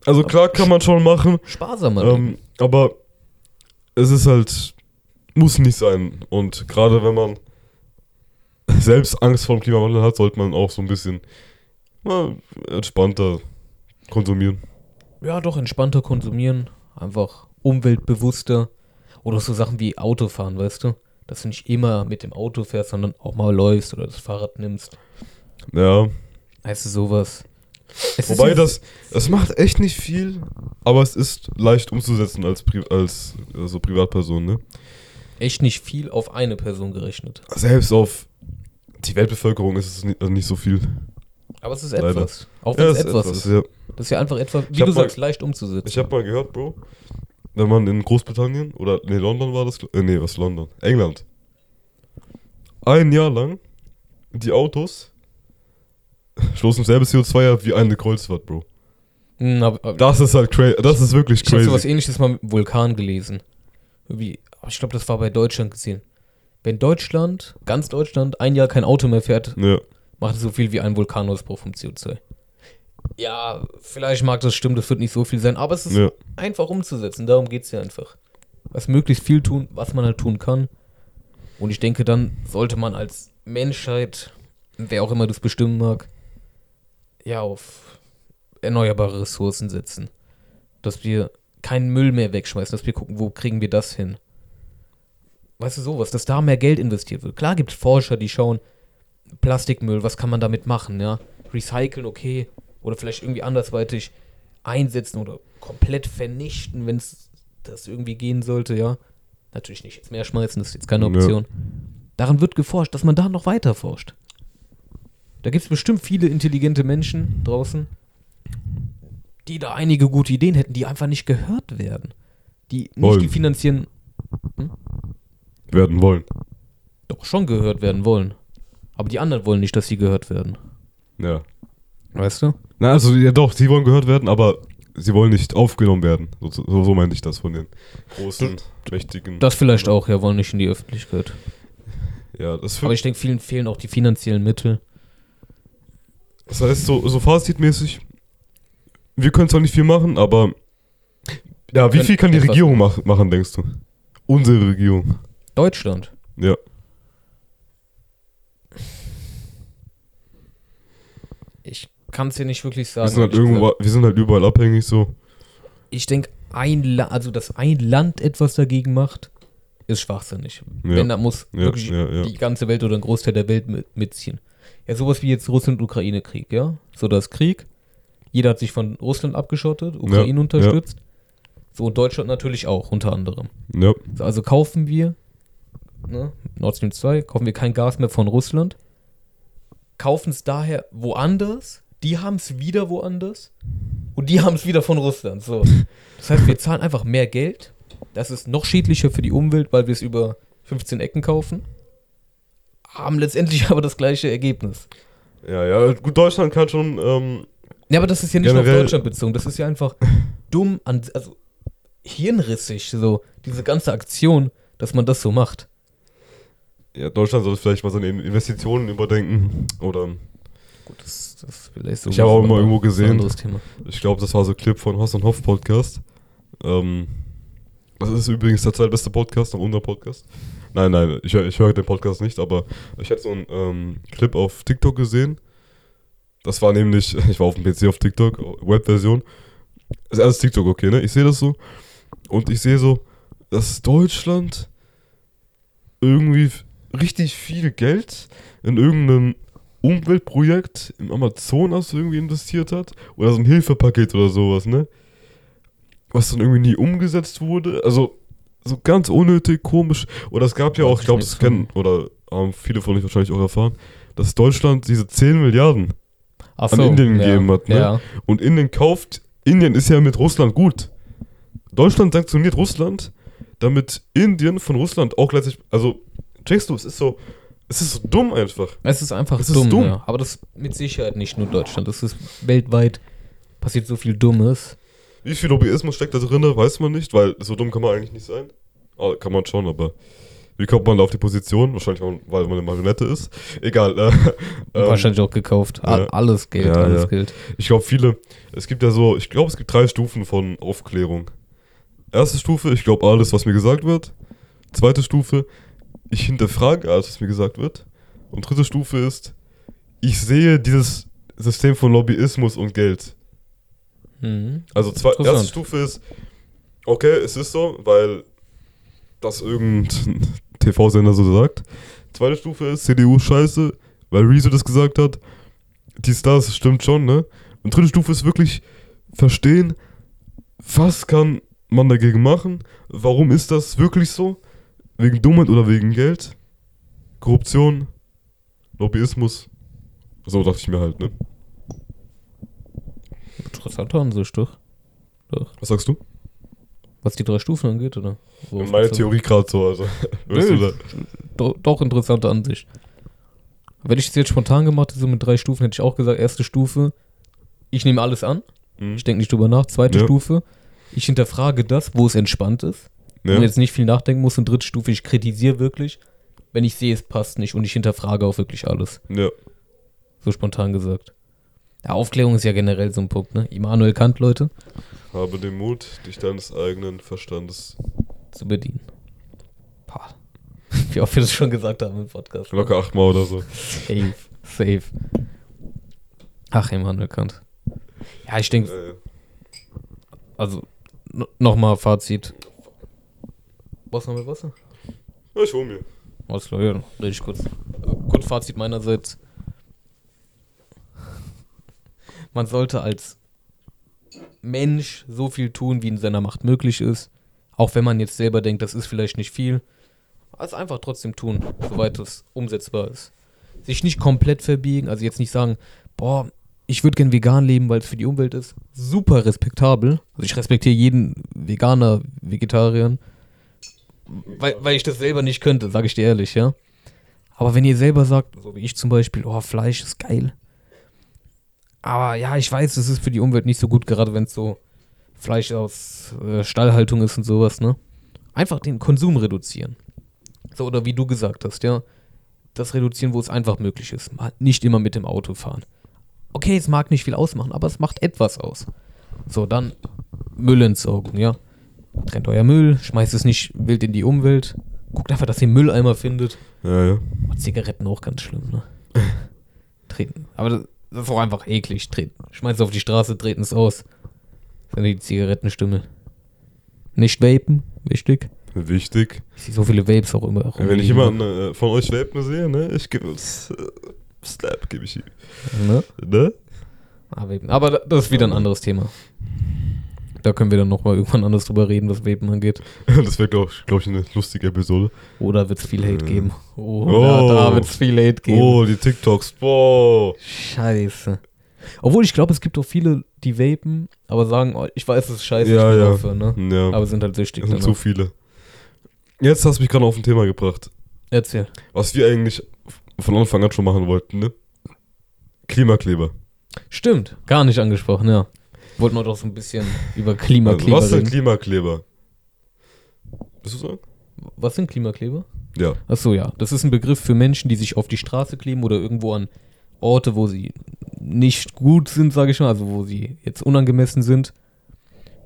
Also klar kann man schon machen, Sparsamer ähm, aber es ist halt, muss nicht sein. Und gerade wenn man selbst Angst vor dem Klimawandel hat, sollte man auch so ein bisschen mal entspannter konsumieren. Ja, doch, entspannter konsumieren. Einfach umweltbewusster. Oder so Sachen wie Autofahren, weißt du? Dass du nicht immer mit dem Auto fährst, sondern auch mal läufst oder das Fahrrad nimmst. Ja, Weißt du, sowas. Es wobei das, das macht echt nicht viel, aber es ist leicht umzusetzen als, Pri als äh, so Privatperson, ne? echt nicht viel auf eine Person gerechnet. Selbst auf die Weltbevölkerung ist es nicht, also nicht so viel. Aber es ist Leider. etwas. Auch wenn Ja, es es ist etwas, etwas, ist. ja. Das ist ja einfach etwas, wie du mal- sagst, leicht umzusetzen. Ich habe mal gehört, Bro, wenn man in Großbritannien oder nee, London war das, äh, nee, was London? England. Ein Jahr lang die Autos stoßen selbe CO2 ab wie eine Kreuzfahrt, Bro. Hm, aber, aber Das ist halt crazy. Das ist wirklich ich habe sowas crazy. ähnliches mal mit Vulkan gelesen. Irgendwie, ich glaube, das war bei Deutschland gesehen. Wenn Deutschland, ganz Deutschland, ein Jahr kein Auto mehr fährt, Ja, macht es so viel wie ein Vulkanausbruch vom CO2. Ja, vielleicht mag das stimmen, das wird nicht so viel sein, aber es ist ja. einfach umzusetzen, darum geht es ja einfach. Was möglichst viel tun, was man halt tun kann. Und ich denke, dann sollte man als Menschheit, wer auch immer das bestimmen mag, ja, auf erneuerbare Ressourcen setzen. Dass wir keinen Müll mehr wegschmeißen, dass wir gucken, wo kriegen wir das hin. Weißt du, sowas, dass da mehr Geld investiert wird. Klar gibt es Forscher, die schauen, Plastikmüll, was kann man damit machen, ja? Recyceln, okay. Oder vielleicht irgendwie andersweitig einsetzen oder komplett vernichten, wenn es das irgendwie gehen sollte, ja. Natürlich nicht jetzt mehr schmeißen, das ist jetzt keine Ja. Option. Daran wird geforscht, dass man da noch weiter forscht. Da gibt es bestimmt viele intelligente Menschen draußen, die da einige gute Ideen hätten, die einfach nicht gehört werden. Die nicht Wollen. die finanzieren, Werden wollen. doch schon gehört werden wollen. Aber die anderen wollen nicht, dass sie gehört werden. Ja. Weißt du? Na, also, ja doch, sie wollen gehört werden, aber sie wollen nicht aufgenommen werden. So, so, so meinte ich das von den großen, mächtigen. Das vielleicht auch, ja, wollen nicht in die Öffentlichkeit. Ja, das, Aber ich denke, vielen fehlen auch die finanziellen Mittel. das heißt, so, so fazitmäßig, wir können zwar nicht viel machen, aber ja, wie viel kann die Regierung mach, machen, denkst du? Unsere Regierung. Deutschland. Ja. Ich kann es dir nicht wirklich Wir sagen. sind, halt irgendwo, wir sind halt überall abhängig so. Ich denke, ein La also dass ein Land etwas dagegen macht, ist schwachsinnig. Ja. Wenn, da muss Ja, wirklich ja, die ganze Welt oder ein Großteil der Welt mit, mitziehen. Ja, sowas wie jetzt Russland-Ukraine-Krieg, ja? So das Krieg. Jeder hat sich von Russland abgeschottet, Ukraine unterstützt. So und Deutschland natürlich auch, unter anderem. Ja. So, also kaufen wir, ne, Nord Stream 2, kaufen wir kein Gas mehr von Russland, kaufen es daher woanders, die haben es wieder woanders und die haben es wieder von Russland. So. Das heißt, wir zahlen einfach mehr Geld. Das ist noch schädlicher für die Umwelt, weil wir es über 15 Ecken kaufen. Haben letztendlich aber das gleiche Ergebnis. Ja, ja, gut, Deutschland kann schon, ähm, Ja, aber das ist ja nicht nur auf Deutschland bezogen. Das ist ja einfach dumm, an, also hirnrissig, so diese ganze Aktion, dass man das so macht. ja, Deutschland sollte vielleicht mal seine Investitionen überdenken. Oder, Gut, das, das vielleicht so. Ich habe auch mal irgendwo gesehen. ich glaube, das war so ein Clip von Hass und Hoff Podcast. Ähm, das ist übrigens der zweitbeste Podcast nach unserem Podcast. Nein, nein, ich, ich höre den Podcast nicht, aber ich hätte so einen ähm, Clip auf TikTok gesehen. Das war nämlich, ich war auf dem PC auf TikTok, Webversion. Das ist alles TikTok, okay, ne? Ich sehe das so. Und ich sehe so, dass Deutschland irgendwie richtig viel Geld in irgendeinem Umweltprojekt im Amazonas irgendwie investiert hat. Oder so ein Hilfepaket oder sowas, ne? Was dann irgendwie nie umgesetzt wurde. Also, so ganz unnötig, komisch. Oder es gab ja auch, ich glaube, das kennen, oder haben viele von euch wahrscheinlich auch erfahren, dass Deutschland diese 10 Milliarden Ach an Indien gegeben hat, ne? Ja. und Indien kauft. Indien ist ja mit Russland gut. Deutschland sanktioniert Russland, damit Indien von Russland auch gleichzeitig. Also, checkst du, es ist so. Es ist so dumm einfach. Es ist einfach Es ist dumm, dumm. Ja. Aber das ist mit Sicherheit nicht nur Deutschland. Das ist weltweit passiert so viel Dummes. Wie viel Lobbyismus steckt da drin, weiß man nicht, weil so dumm kann man eigentlich nicht sein. Ah, kann man schon, aber wie kommt man da auf die Position? Wahrscheinlich, weil man eine Marionette ist. Egal. Äh, ähm, Wahrscheinlich auch gekauft. Ja. Alles Geld, Ja, alles ja. Geld. Ich glaube, viele, es gibt ja so, ich glaube, es gibt drei Stufen von Aufklärung. Erste Stufe, ich glaube alles, was mir gesagt wird. Zweite Stufe, ich hinterfrage alles, was mir gesagt wird. Und dritte Stufe ist, ich sehe dieses System von Lobbyismus und Geld. Mhm. Also zwei, erste Stufe ist, okay, es ist so, weil das irgendein TV-Sender so sagt. Zweite Stufe ist, CDU scheiße, weil Rezo das gesagt hat. Dies, das, stimmt schon, ne? Und dritte Stufe ist wirklich verstehen, was kann man dagegen machen? Warum ist das wirklich so? Wegen Dummheit oder wegen Geld? Korruption? Lobbyismus? So dachte ich mir halt, ne? Interessante Ansicht, doch. Doch. Was sagst du? Was die drei Stufen angeht, oder? Worauf Meine willst du- Theorie gerade so, also. Nö, doch, doch interessante Ansicht. Wenn ich es jetzt spontan gemacht hätte, so mit drei Stufen, hätte ich auch gesagt, erste Stufe, ich nehme alles an. Mhm. Ich denke nicht drüber nach. Zweite Ja. Stufe, ich hinterfrage das, wo es entspannt ist. Ja. Und jetzt nicht viel nachdenken muss. Und dritte Stufe, ich kritisiere wirklich, wenn ich sehe, es passt nicht. Und ich hinterfrage auch wirklich alles. ja. So spontan gesagt. Ja, Aufklärung ist ja generell so ein Punkt, ne? Immanuel Kant, Leute, Habe den Mut, dich deines eigenen Verstandes zu bedienen. Pah. Wie oft wir das schon gesagt haben im Podcast. locker achtmal oder so. Safe, safe. Ach, Immanuel Kant. Ja, ich denke, Äh, also no nochmal Fazit. Was noch mit Wasser? ja, ich hol mir. Alles klar, ja, richtig kurz. Äh, Kurz Fazit meinerseits. Man sollte als Mensch so viel tun, wie in seiner Macht möglich ist. Auch wenn man jetzt selber denkt, das ist vielleicht nicht viel. Also einfach trotzdem tun, soweit es umsetzbar ist. Sich nicht komplett verbiegen, also jetzt nicht sagen, boah, ich würde gern vegan leben, weil es für die Umwelt ist. Super respektabel. Also ich respektiere jeden Veganer, Vegetarier. Weil, weil ich das selber nicht könnte, sage ich dir ehrlich, ja. Aber wenn ihr selber sagt, so wie ich zum Beispiel, oh, Fleisch ist geil, Aber ja, ich weiß, es ist für die Umwelt nicht so gut, gerade wenn es so Fleisch aus äh, Stallhaltung ist und sowas, ne? Einfach den Konsum reduzieren. So, oder wie du gesagt hast, ja. Das reduzieren, wo es einfach möglich ist. Nicht immer mit dem Auto fahren. Okay, es mag nicht viel ausmachen, aber es macht etwas aus. So, dann Müllentsorgung, ja. Trennt euer Müll, schmeißt es nicht wild in die Umwelt. Guckt einfach, dass ihr Mülleimer findet. Ja, ja. Oh, Zigaretten auch ganz schlimm, ne? treten. Aber das, das ist auch einfach eklig. Treten. Schmeißt es auf die Straße, treten es aus. Das ist die Zigarettenstimme. Nicht vapen, wichtig. Wichtig. Ich sehe so viele Vapes auch immer. Wenn ich jemanden äh, von euch vapen sehe, ne, ich gebe uns äh, Slap, gebe ich ihm. Ne? Ne? Ah. Aber da- das ist wieder ein anderes Thema. Da können wir dann nochmal irgendwann anders drüber reden, was Vapen angeht. Das wäre, glaube ich, glaub ich, eine lustige Episode. Oder wird es viel Hate Äh. geben? Oder Oh. da wird es viel Hate geben. Oh, die TikToks. Boah. Scheiße. Obwohl ich glaube, es gibt auch viele, die vapen, aber sagen, oh, ich weiß, es ist scheiße, Ja, ich will ja. aufhören, ne? Ja. Aber sind halt süchtig Das sind danach. zu viele. Jetzt hast du mich gerade auf ein Thema gebracht. Erzähl. Was wir eigentlich von Anfang an schon machen wollten, ne? Klimakleber. Stimmt, gar nicht angesprochen, ja. Wollten wir doch so ein bisschen über Klimakleber was sind reden. Klimakleber? Willst du sagen? was sind Klimakleber? Ja. Achso, ja. Das ist ein Begriff für Menschen, die sich auf die Straße kleben oder irgendwo an Orte, wo sie nicht gut sind, sage ich mal, also wo sie jetzt unangemessen sind.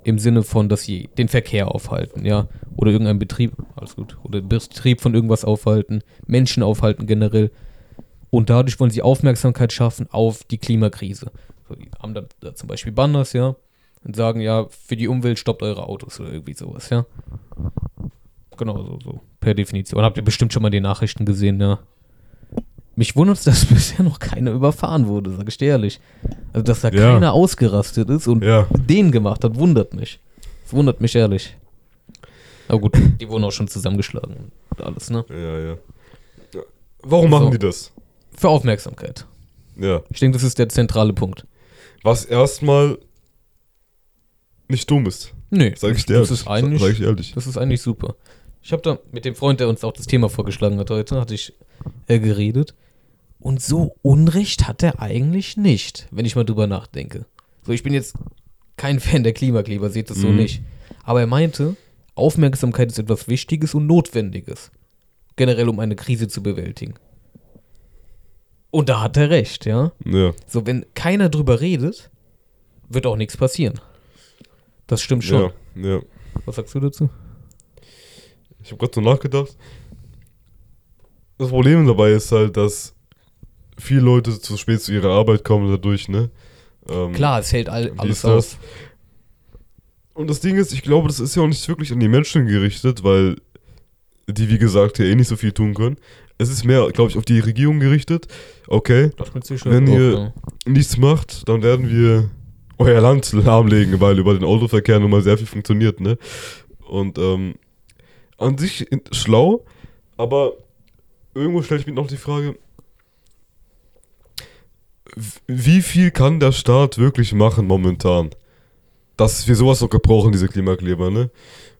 Im Sinne von, dass sie den Verkehr aufhalten, ja. Oder irgendeinen Betrieb, alles gut, oder den Betrieb von irgendwas aufhalten, Menschen aufhalten generell. Und dadurch wollen sie Aufmerksamkeit schaffen auf die Klimakrise. Die haben da, da zum Beispiel Banners, ja. Und sagen, ja, für die Umwelt stoppt eure Autos oder irgendwie sowas, ja. Genau, so, so. Per Definition. Habt ihr bestimmt schon mal die Nachrichten gesehen, ja. Mich wundert es, dass bisher noch keiner überfahren wurde, sag ich dir ehrlich. Also, dass da Ja. keiner ausgerastet ist und Ja. den gemacht hat, wundert mich. Das wundert mich ehrlich. Aber gut, die wurden auch schon zusammengeschlagen und alles, ne? Ja, ja. Ja. Warum machen So. die das? Für Aufmerksamkeit. Ja. Ich denke, das ist der zentrale Punkt. Was erstmal nicht dumm ist. Nee, Sag ich dir das ist eigentlich, Sag ich ehrlich. das ist eigentlich super. Ich habe da mit dem Freund, der uns auch das Thema vorgeschlagen hat heute, hatte ich äh, geredet. Und so Unrecht hat er eigentlich nicht, wenn ich mal drüber nachdenke. So, ich bin jetzt kein Fan der Klimakleber, seht das so Mhm. nicht. Aber er meinte, Aufmerksamkeit ist etwas Wichtiges und Notwendiges. Generell, um eine Krise zu bewältigen. Und da hat er recht, ja. Ja. So, wenn keiner drüber redet, wird auch nichts passieren. Das stimmt schon. Ja. Ja. Was sagst du dazu? Ich habe gerade so nachgedacht. Das Problem dabei ist halt, dass viele Leute zu spät zu ihrer Arbeit kommen dadurch, ne? Ähm, Klar, es hält all, alles aus. Und das Ding ist, ich glaube, das ist ja auch nicht wirklich an die Menschen gerichtet, weil die, wie gesagt, ja eh nicht so viel tun können. Es ist mehr, glaube ich, auf die Regierung gerichtet. Okay, Wenn ihr- ja. nichts macht, dann werden wir euer Land lahmlegen, weil über den Autoverkehr nun mal sehr viel funktioniert, ne? Und ähm, an sich schlau, aber irgendwo stelle ich mir noch die Frage, wie viel kann der Staat wirklich machen momentan? Dass wir sowas noch gebrauchen, diese Klimakleber, ne?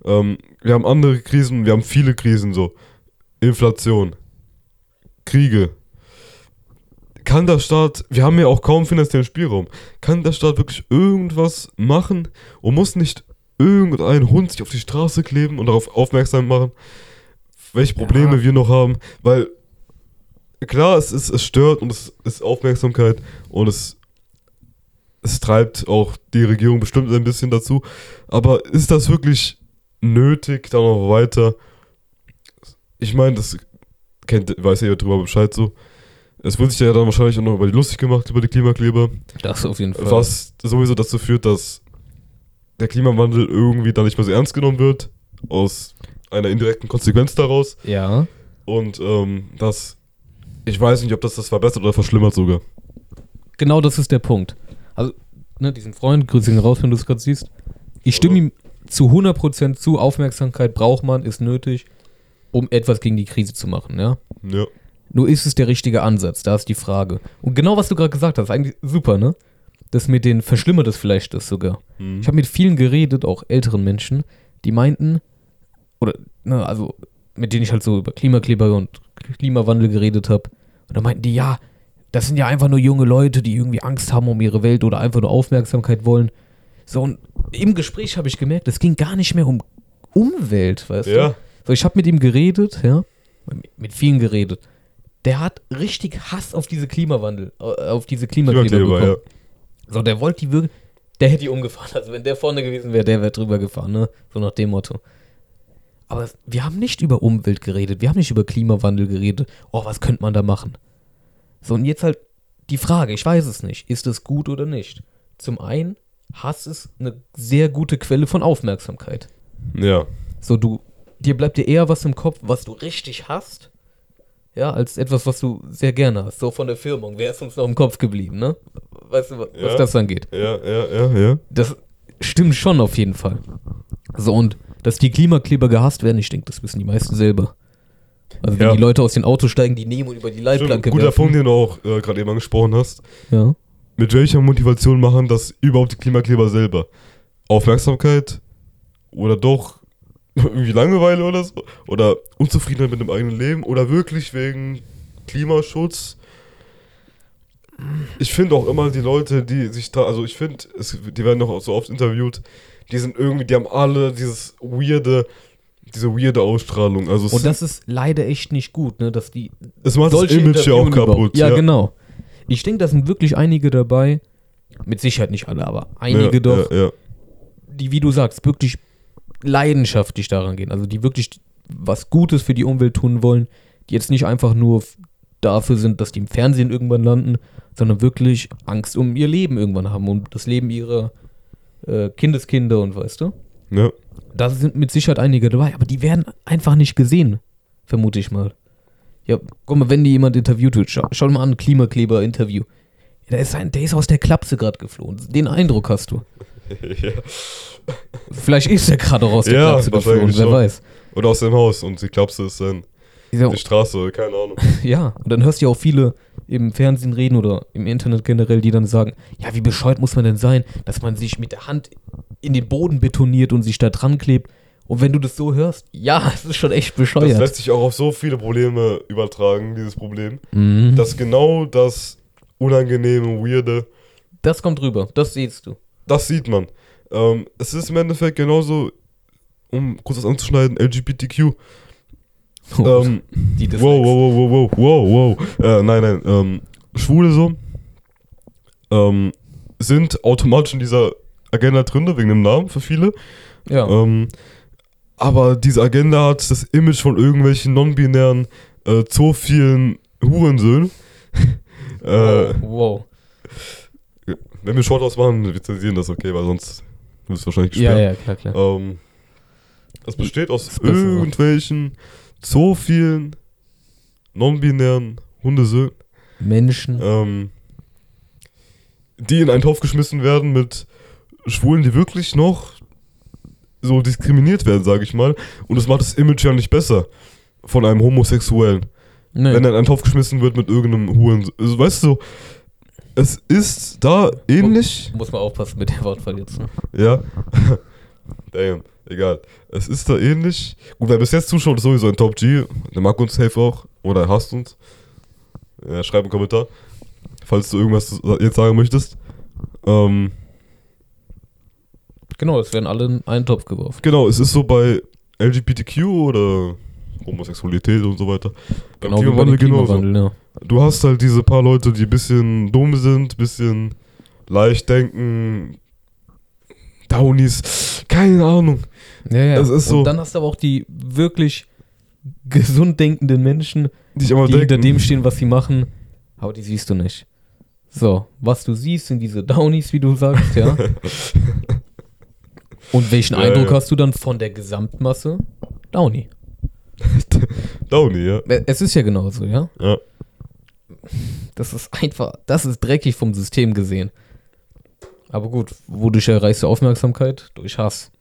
Ähm, wir haben andere Krisen, wir haben viele Krisen so. Inflation, Kriege, kann der Staat, wir haben ja auch kaum finanziellen Spielraum, kann der Staat wirklich irgendwas machen und muss nicht irgendein Hund sich auf die Straße kleben und darauf aufmerksam machen, welche Probleme Ja. wir noch haben, weil klar, es, ist, es stört und es ist Aufmerksamkeit und es, es treibt auch die Regierung bestimmt ein bisschen dazu, aber ist das wirklich nötig, da noch weiter? Ich meine, das kennt, weiß ja drüber Bescheid so. Es wird sich ja dann wahrscheinlich auch noch über die lustig gemacht, über die Klimakleber. Das auf jeden Fall. Was sowieso dazu führt, dass der Klimawandel irgendwie dann nicht mehr so ernst genommen wird. Aus einer indirekten Konsequenz daraus. Ja. Und ähm, das, ich weiß nicht, ob das das verbessert oder verschlimmert sogar. Genau das ist der Punkt. Also, ne, diesen Freund, grüße ihn raus, wenn du es gerade siehst. Ich stimme ihm zu 100% zu. Aufmerksamkeit braucht man, ist nötig, um etwas gegen die Krise zu machen, ja. Ja. Nur ist es der richtige Ansatz, da ist die Frage. Und genau was du gerade gesagt hast, eigentlich super, ne? Das mit den verschlimmert es vielleicht das sogar. Mhm. Ich habe mit vielen geredet, auch älteren Menschen, die meinten, oder, ne, also mit denen ich halt so über Klimakleber und Klimawandel geredet habe, und da meinten die, ja, das sind ja einfach nur junge Leute, die irgendwie Angst haben um ihre Welt oder einfach nur Aufmerksamkeit wollen. So, und im Gespräch habe ich gemerkt, es ging gar nicht mehr um Umwelt, weißt Ja. du? So, ich habe mit ihm geredet, ja, mit vielen geredet. Der hat richtig Hass auf diese Klimawandel, äh, auf diese Klimakleber Klimakleber, bekommen. ja. So, der wollte die wirklich, der hätte die umgefahren. Also wenn der vorne gewesen wäre, der wäre drüber gefahren, ne? So nach dem Motto. Aber wir haben nicht über Umwelt geredet, wir haben nicht über Klimawandel geredet. Oh, was könnte man da machen? So, und jetzt halt die Frage, ich weiß es nicht, ist es gut oder nicht? Zum einen, Hass ist eine sehr gute Quelle von Aufmerksamkeit. Ja. So, du, dir bleibt dir eher was im Kopf, was du richtig hast, ja, als etwas, was du sehr gerne hast. So von der Firmung, wer ist uns noch im Kopf geblieben, ne? Weißt du, wa- was Ja. das angeht? Ja, ja, ja, ja. Das stimmt schon auf jeden Fall. So, und dass die Klimakleber gehasst werden, ich denke, das wissen die meisten selber. Also wenn Ja. die Leute aus den Autos steigen, die nehmen und über die Leitplanke guter werfen. Punkt, den du auch äh, gerade eben angesprochen hast. Ja. Mit welcher Motivation machen das überhaupt die Klimakleber selber? Aufmerksamkeit? Oder doch irgendwie Langeweile oder so? Oder Unzufriedenheit mit dem eigenen Leben? Oder wirklich wegen Klimaschutz? Ich finde auch immer die Leute, die sich da, also ich finde, die werden auch so oft interviewt, die sind irgendwie, die haben alle dieses weirde, diese weirde Ausstrahlung. Also Und das ist leider echt nicht gut, ne, dass die es macht das Image ja auch kaputt. überhaupt- Ja, genau. Ich denke, da sind wirklich einige dabei, mit Sicherheit nicht alle, aber einige ja, doch, Ja, ja. die, wie du sagst, wirklich leidenschaftlich daran gehen. Also die wirklich was Gutes für die Umwelt tun wollen, die jetzt nicht einfach nur dafür sind, dass die im Fernsehen irgendwann landen, sondern wirklich Angst um ihr Leben irgendwann haben und das Leben ihrer äh, Kindeskinder und weißt du? ja. Da sind mit Sicherheit einige dabei, aber die werden einfach nicht gesehen, vermute ich mal. Ja, guck mal, wenn die jemand interviewt wird, schau, schau mal an, Klimakleber-Interview. Ja, der, ist ein, der ist aus der Klapse gerade geflohen. Den Eindruck hast du. Ja. Vielleicht ist er gerade auch aus der Ja, Klapse wahrscheinlich wer weiß. Oder aus dem Haus und die Klapse ist dann Ja, die Straße, keine Ahnung. ja, und dann hörst du ja auch viele im Fernsehen reden oder im Internet generell, die dann sagen, ja, wie bescheuert muss man denn sein, dass man sich mit der Hand in den Boden betoniert und sich da dran klebt. Und wenn du das so hörst, ja, es ist schon echt Das bescheuert. lässt sich auch auf so viele Probleme übertragen, dieses Problem. Mhm. Dass genau das Unangenehme, Weirde, Das kommt rüber, das siehst du. Das sieht man. Ähm, es ist im Endeffekt genauso, um kurz das anzuschneiden, LGBTQ. Ähm, die wow, wow, wow, wow, wow, wow, wow. Äh, nein, nein, ähm, Schwule so ähm, sind automatisch in dieser Agenda drin, wegen dem Namen für viele. Ja. Ähm, aber diese Agenda hat das Image von irgendwelchen non-binären, äh, zophilen Hurensöhnen. äh, wow, wow. Wenn wir Shortouts machen, wir zensieren das, okay, weil sonst wird es wahrscheinlich Ja, gesperrt. ja, klar, klar. Ähm, das besteht aus Das irgendwelchen zophilen, non-binären Hundesöhnen, Menschen. ähm, die in einen Topf geschmissen werden mit Schwulen, die wirklich noch so diskriminiert werden, sage ich mal. Und das macht das Image ja nicht besser von einem Homosexuellen. Nee. Wenn er in einen Topf geschmissen wird mit irgendeinem Huren. Also, weißt du, es ist da ähnlich. Muss man aufpassen mit der Wortwahl jetzt. Ne? Ja. Damn, egal. Es ist da ähnlich. Gut, wer bis jetzt zuschaut, ist sowieso ein Top G. Der mag uns safe auch. Oder er hasst uns. Ja, schreib einen Kommentar. Falls du irgendwas jetzt sagen möchtest. Ähm, Genau, es werden alle in einen Topf geworfen. genau, es ist so bei LGBTQ oder Homosexualität und so weiter. Beim Genau wie bei Klimawandel. Klimawandel, ja. Du hast halt diese paar Leute, die ein bisschen dumm sind, bisschen leicht denken, Downies, keine Ahnung. Ja, ja. Es ist so- Und dann hast du aber auch die wirklich gesund denkenden Menschen, Die die hinter dem stehen, was sie machen, aber die siehst du nicht. So, was du siehst, sind diese Downies, wie du sagst, ja. Und welchen Ja, Eindruck ja. hast du dann von der Gesamtmasse? Downy. Downy, ja. Es ist ja genauso, ja. ja. Das ist einfach, das ist dreckig vom System gesehen. Aber gut, wodurch erreichst du Aufmerksamkeit? Durch Hass.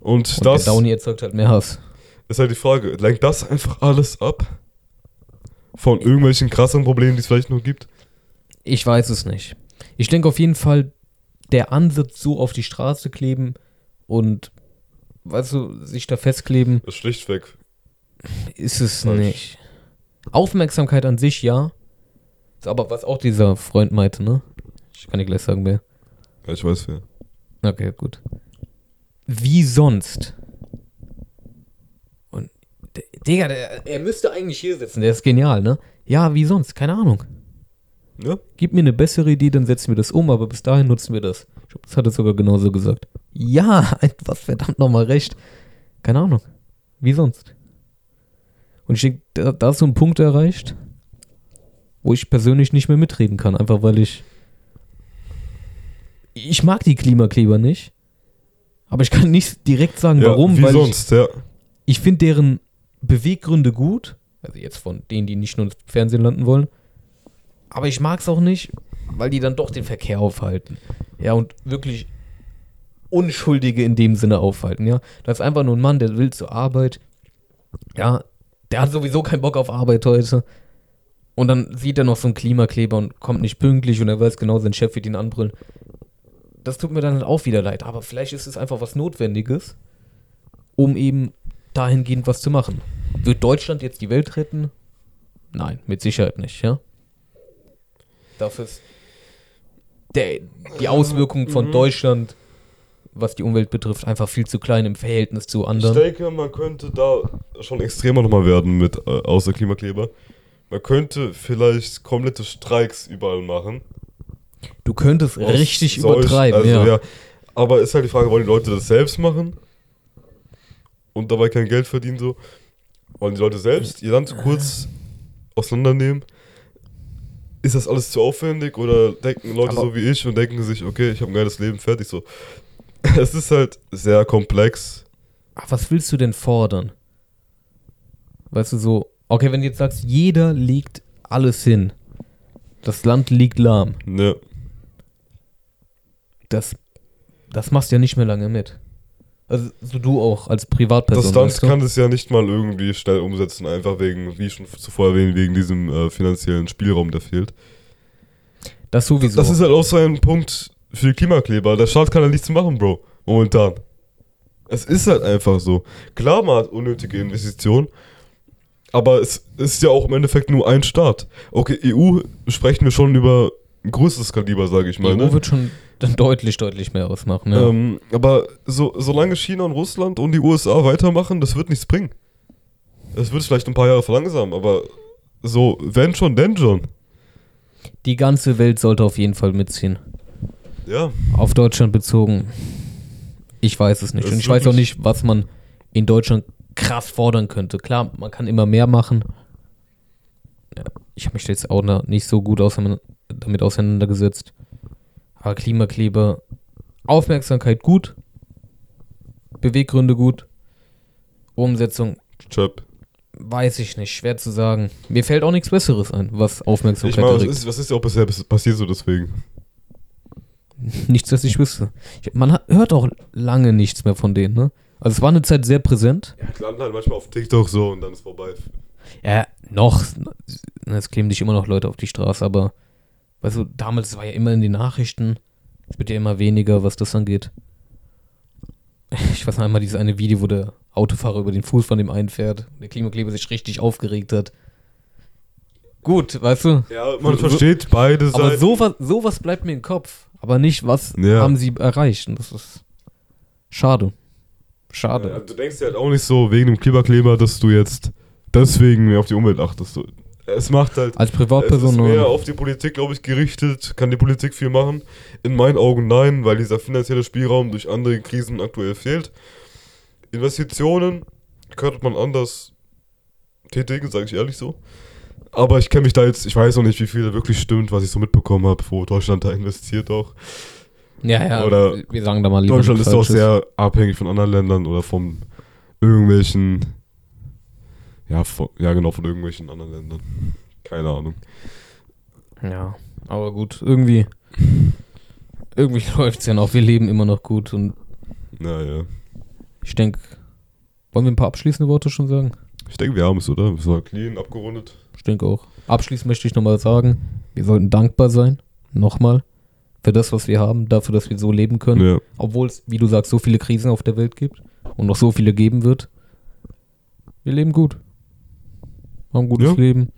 Und, Und das der Downy erzeugt halt mehr Hass. ist halt die Frage, lenkt das einfach alles ab? Von irgendwelchen krassen Problemen, die es vielleicht noch gibt? Ich weiß es nicht. Ich denke auf jeden Fall, der Ansatz so auf die Straße kleben und, weißt du, sich da festkleben, Das ist schlichtweg. Ist es Falsch. nicht. Aufmerksamkeit an sich ja, So, aber was auch dieser Freund meinte, ne? Ich kann dir gleich sagen, wer. Ja, ich weiß wer. Okay, gut. Wie sonst? Und, Digga, der, er müsste eigentlich hier sitzen, der ist genial, ne? Ja, wie sonst? Keine Ahnung. Ja? Gib mir eine bessere Idee, dann setzen wir das um, aber bis dahin nutzen wir das. Ich glaub, das hat er sogar genauso gesagt. Ja, hast verdammt nochmal recht. Keine Ahnung. Wie sonst? Und ich denke, da, da ist so ein Punkt erreicht, wo ich persönlich nicht mehr mitreden kann, einfach weil ich. Ich mag die Klimakleber nicht, aber ich kann nicht direkt sagen, ja warum, wie weil ich, sonst, ja. ich finde deren Beweggründe gut. Also jetzt von denen, die nicht nur im Fernsehen landen wollen. Aber ich mag es auch nicht, weil die dann doch den Verkehr aufhalten. Ja, und wirklich Unschuldige in dem Sinne aufhalten, ja. Da ist einfach nur ein Mann, der will zur Arbeit. Ja, der hat sowieso keinen Bock auf Arbeit heute. Und dann sieht er noch so einen Klimakleber und kommt nicht pünktlich und er weiß genau, sein Chef wird ihn anbrüllen. Das tut mir dann halt auch wieder leid. Aber vielleicht ist es einfach was Notwendiges, um eben dahingehend was zu machen. Wird Deutschland jetzt die Welt retten? Nein, mit Sicherheit nicht, ja. Dafür ist der, die Auswirkungen von Mhm. Deutschland, was die Umwelt betrifft, einfach viel zu klein im Verhältnis zu Ich anderen. denke, man könnte da schon extremer nochmal werden mit äh, außer Klimakleber. Man könnte vielleicht komplette Streiks überall machen. Du könntest Aus richtig solch- übertreiben, also, ja. Aber ist halt die Frage, wollen die Leute das selbst machen? Und dabei kein Geld verdienen so? Wollen die Leute selbst ihr Land kurz auseinandernehmen? Ist das alles zu aufwendig oder denken Leute Aber- so wie ich und denken sich, okay, ich habe ein geiles Leben, fertig so. Es ist halt sehr komplex. Ach, was willst du denn fordern? Weißt du, so, okay, wenn du jetzt sagst, jeder legt alles hin, das Land liegt lahm, Ne, das, das machst du ja nicht mehr lange mit. Also, so du auch als Privatperson. das Land weißt du? kann es ja nicht mal irgendwie schnell umsetzen, einfach wegen, wie schon zuvor erwähnt, wegen diesem äh, finanziellen Spielraum, der fehlt. Das sowieso. Das ist halt auch so ein Punkt für Klimakleber. Der Staat kann ja nichts machen, Bro. Momentan. Es ist halt einfach so. Klar, man hat unnötige Investitionen. Aber es ist ja auch im Endeffekt nur ein Staat. Okay, EU sprechen wir schon über ein größeres Kaliber, sage ich mal. EU Ne? wird schon dann deutlich, deutlich mehr ausmachen. Ja. Ähm, aber so, solange China und Russland und die USA weitermachen, das wird nichts bringen. Es wird vielleicht ein paar Jahre verlangsamen, aber so, wenn schon, denn schon. Die ganze Welt sollte auf jeden Fall mitziehen. Ja. Auf Deutschland bezogen. Ich weiß es nicht. Das Und ich weiß auch nicht, was man in Deutschland krass fordern könnte. Klar, man kann immer mehr machen. Ich habe mich jetzt auch noch nicht so gut auseinander, damit auseinandergesetzt. Aber Klimakleber, Aufmerksamkeit gut, Beweggründe gut, Umsetzung Chöp. weiß ich nicht, schwer zu sagen. Mir fällt auch nichts Besseres ein, was Ich Aufmerksamkeit meine, was erregt. ist, was ist ja auch bisher bis- passiert so deswegen? Nichts, das ich wüsste. Ich, man hört auch lange nichts mehr von denen, ne? Also es war eine Zeit sehr präsent. Ja, die landen halt manchmal auf TikTok so und dann ist vorbei. Ja, noch. Es kleben sich immer noch Leute auf die Straße, aber weißt du, damals war ja immer in den Nachrichten. Es wird ja immer weniger, was das angeht. Ich weiß noch einmal dieses eine Video, wo der Autofahrer über den Fuß von dem einen fährt. Der Klimakleber sich richtig aufgeregt hat. Gut, weißt du? Ja, man So- versteht beide Aber Seiten. sowas, sowas bleibt mir im Kopf. Aber nicht, was Ja. haben sie erreicht. Und das ist schade. Schade. Ja, du denkst dir halt auch nicht so wegen dem Klimakleber, dass du jetzt deswegen mehr auf die Umwelt achtest. Es macht halt. Als Es Privatperson ist nur. mehr auf die Politik, glaube ich, gerichtet. Kann die Politik viel machen? In meinen Augen nein, weil dieser finanzielle Spielraum durch andere Krisen aktuell fehlt. Investitionen könnte man anders tätigen, sage ich ehrlich so. Aber ich kenne mich da jetzt, ich weiß noch nicht, wie viel wirklich stimmt, was ich so mitbekommen habe, wo Deutschland da investiert auch. Ja, ja. Oder wir sagen da mal lieber Deutschland ist auch Falsches. sehr abhängig von anderen Ländern oder von irgendwelchen, ja, von, ja genau, von irgendwelchen anderen Ländern. Keine Ahnung. Ja, aber gut, irgendwie. Irgendwie läuft es ja noch. Wir leben immer noch gut und Naja. ich denke. Wollen wir ein paar abschließende Worte schon sagen? Ich denke, wir haben es, oder? Es war clean, abgerundet. Ich denke auch. Abschließend möchte ich nochmal sagen, wir sollten dankbar sein. Nochmal. Für das, was wir haben, dafür, dass wir so leben können. Ja. Obwohl es, wie du sagst, so viele Krisen auf der Welt gibt und noch so viele geben wird. Wir leben gut. Haben ein gutes Ja. Leben.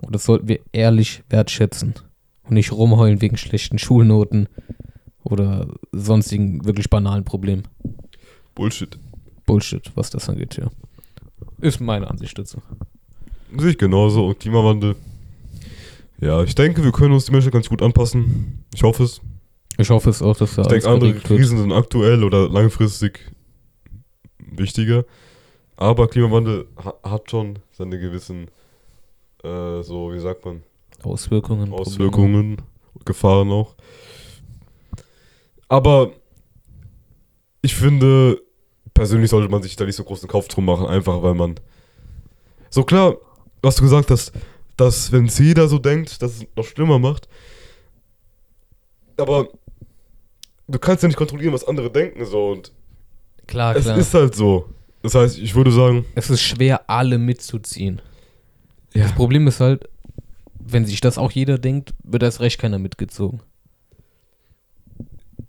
Und das sollten wir ehrlich wertschätzen. Und nicht rumheulen wegen schlechten Schulnoten oder sonstigen wirklich banalen Problemen. Bullshit. Bullshit, was das angeht, ja. Ist meine Ansicht dazu. Sehe ich genauso. Und Klimawandel. Ja, ich denke, wir können uns die Menschen ganz gut anpassen. Ich hoffe es. Ich hoffe es auch, dass da Ich denke, andere geregelt wird. Krisen sind aktuell oder langfristig wichtiger. Aber Klimawandel ha hat schon seine gewissen, äh, so, wie sagt man, Auswirkungen. Probleme. Auswirkungen, Gefahren auch. Aber ich finde, persönlich sollte man sich da nicht so großen Kauf drum machen, einfach weil man. So klar, was du gesagt hast, dass wenn es jeder so denkt, dass es noch schlimmer macht. Aber du kannst ja nicht kontrollieren, was andere denken, so und Klar, es klar. ist halt so. Das heißt, ich würde sagen, es ist schwer, alle mitzuziehen. Das Problem ist halt, wenn sich das auch jeder denkt, wird erst recht keiner mitgezogen.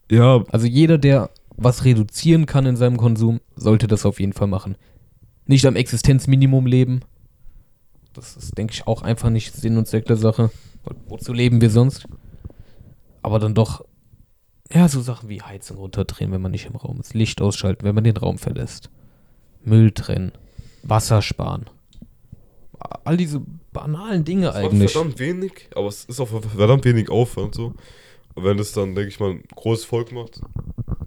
ja, Also jeder, der was reduzieren kann in seinem Konsum, sollte das auf jeden Fall machen. Nicht am Existenzminimum leben. Das ist, denke ich, auch einfach nicht Sinn und Zweck der Sache. Wo- Wozu leben wir sonst? Aber dann doch, ja, so Sachen wie Heizung runterdrehen, wenn man nicht im Raum ist. Licht ausschalten, wenn man den Raum verlässt. Müll trennen. Wasser sparen. All diese banalen Dinge macht eigentlich. verdammt wenig, aber es ist auch verdammt wenig Aufwand so. Und wenn es dann, denke ich mal, ein großes Volk macht,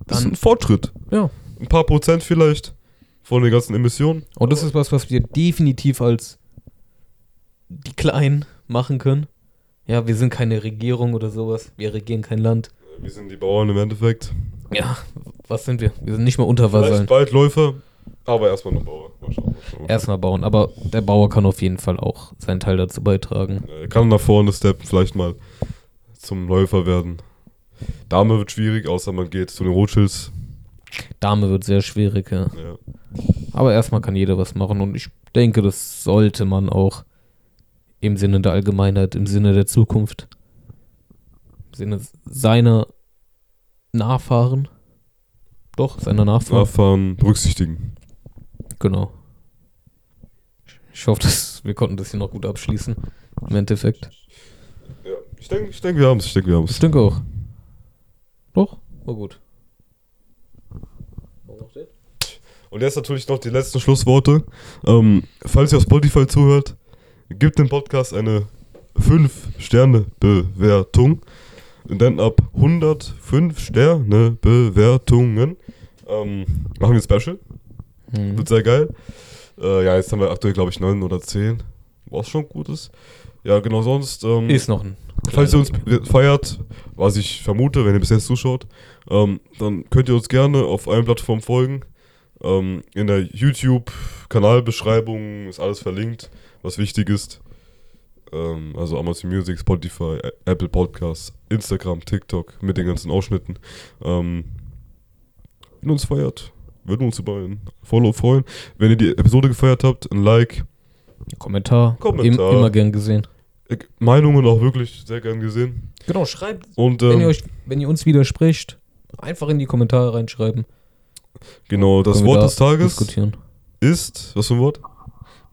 das ist Dann- ein Fortschritt. Ja. Ein paar Prozent vielleicht von den ganzen Emissionen. Und das ist was, was wir definitiv als die Kleinen machen können. Ja, wir sind keine Regierung oder sowas. Wir regieren kein Land. Wir sind die Bauern im Endeffekt. Ja, was sind wir? Wir sind nicht mal unter Vielleicht Vasallen. bald Läufer, aber erstmal noch Bauer. Mal schauen, mal schauen. Erstmal bauen. Aber der Bauer kann auf jeden Fall auch seinen Teil dazu beitragen. Er kann nach vorne steppen, vielleicht mal zum Läufer werden. Dame wird schwierig, außer man geht zu den Rothschilds. Dame wird sehr schwierig, ja. Ja. Aber erstmal kann jeder was machen. Und ich denke, das sollte man auch im Sinne der Allgemeinheit, im Sinne der Zukunft, im Sinne seiner Nachfahren. Doch, seiner Nachfahren. Nachfahren berücksichtigen. Genau. Ich hoffe, dass wir konnten das hier noch gut abschließen. Im Endeffekt. Ja. Ich denke, ich denk, wir haben es. Ich denke, wir haben Ich es. denke auch. Doch, war gut. Und jetzt natürlich noch die letzten Schlussworte. Ähm, falls ihr auf Spotify zuhört, gebt dem Podcast eine 5-Sterne-Bewertung. Denn ab 105 Sterne-Bewertungen ähm, machen wir ein Special. Hm. Wird sehr geil. Äh, ja, jetzt haben wir aktuell, glaube ich, 9 oder 10. Was schon gut ist. Ja, genau, sonst. Ähm, Ist noch ein. Falls ihr uns feiert, was ich vermute, wenn ihr bis jetzt zuschaut, ähm, dann könnt ihr uns gerne auf allen Plattformen folgen. Ähm, in der YouTube-Kanalbeschreibung ist alles verlinkt, was wichtig ist. Ähm, also Amazon Music, Spotify, Apple Podcasts, Instagram, TikTok mit den ganzen Ausschnitten. Ähm, wenn ihr uns feiert, würden wir uns über ein Follow freuen. Wenn ihr die Episode gefeiert habt, ein Like. Kommentar. Kommentar. Im, immer gern gesehen. Meinungen auch wirklich sehr gern gesehen. Genau, schreibt. Und wenn, ihr ähm, euch, wenn ihr uns widerspricht, einfach in die Kommentare reinschreiben. genau, das Wort da des Tages Diskutieren. ist, was für ein Wort?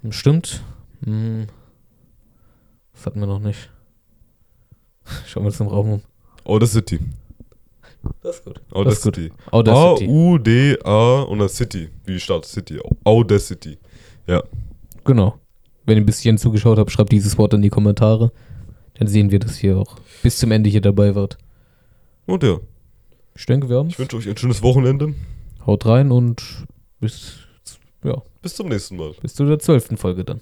Stimmt. Hm. Das hatten wir noch nicht. Schauen wir uns im Raum um. Audacity. Das ist gut. Audacity. Audacity. A-U-D-A und dann City. Wie die Stadt, City. Audacity. Genau. Wenn ihr bis hierhin zugeschaut habt, schreibt dieses Wort in die Kommentare. Dann sehen wir, dass ihr auch bis zum Ende hier dabei wart. Und ja, Ich denke, wir haben ich wünsche euch ein schönes Wochenende. Haut rein und bis, ja, Bis zum nächsten Mal. bis zu der zwölften Folge dann.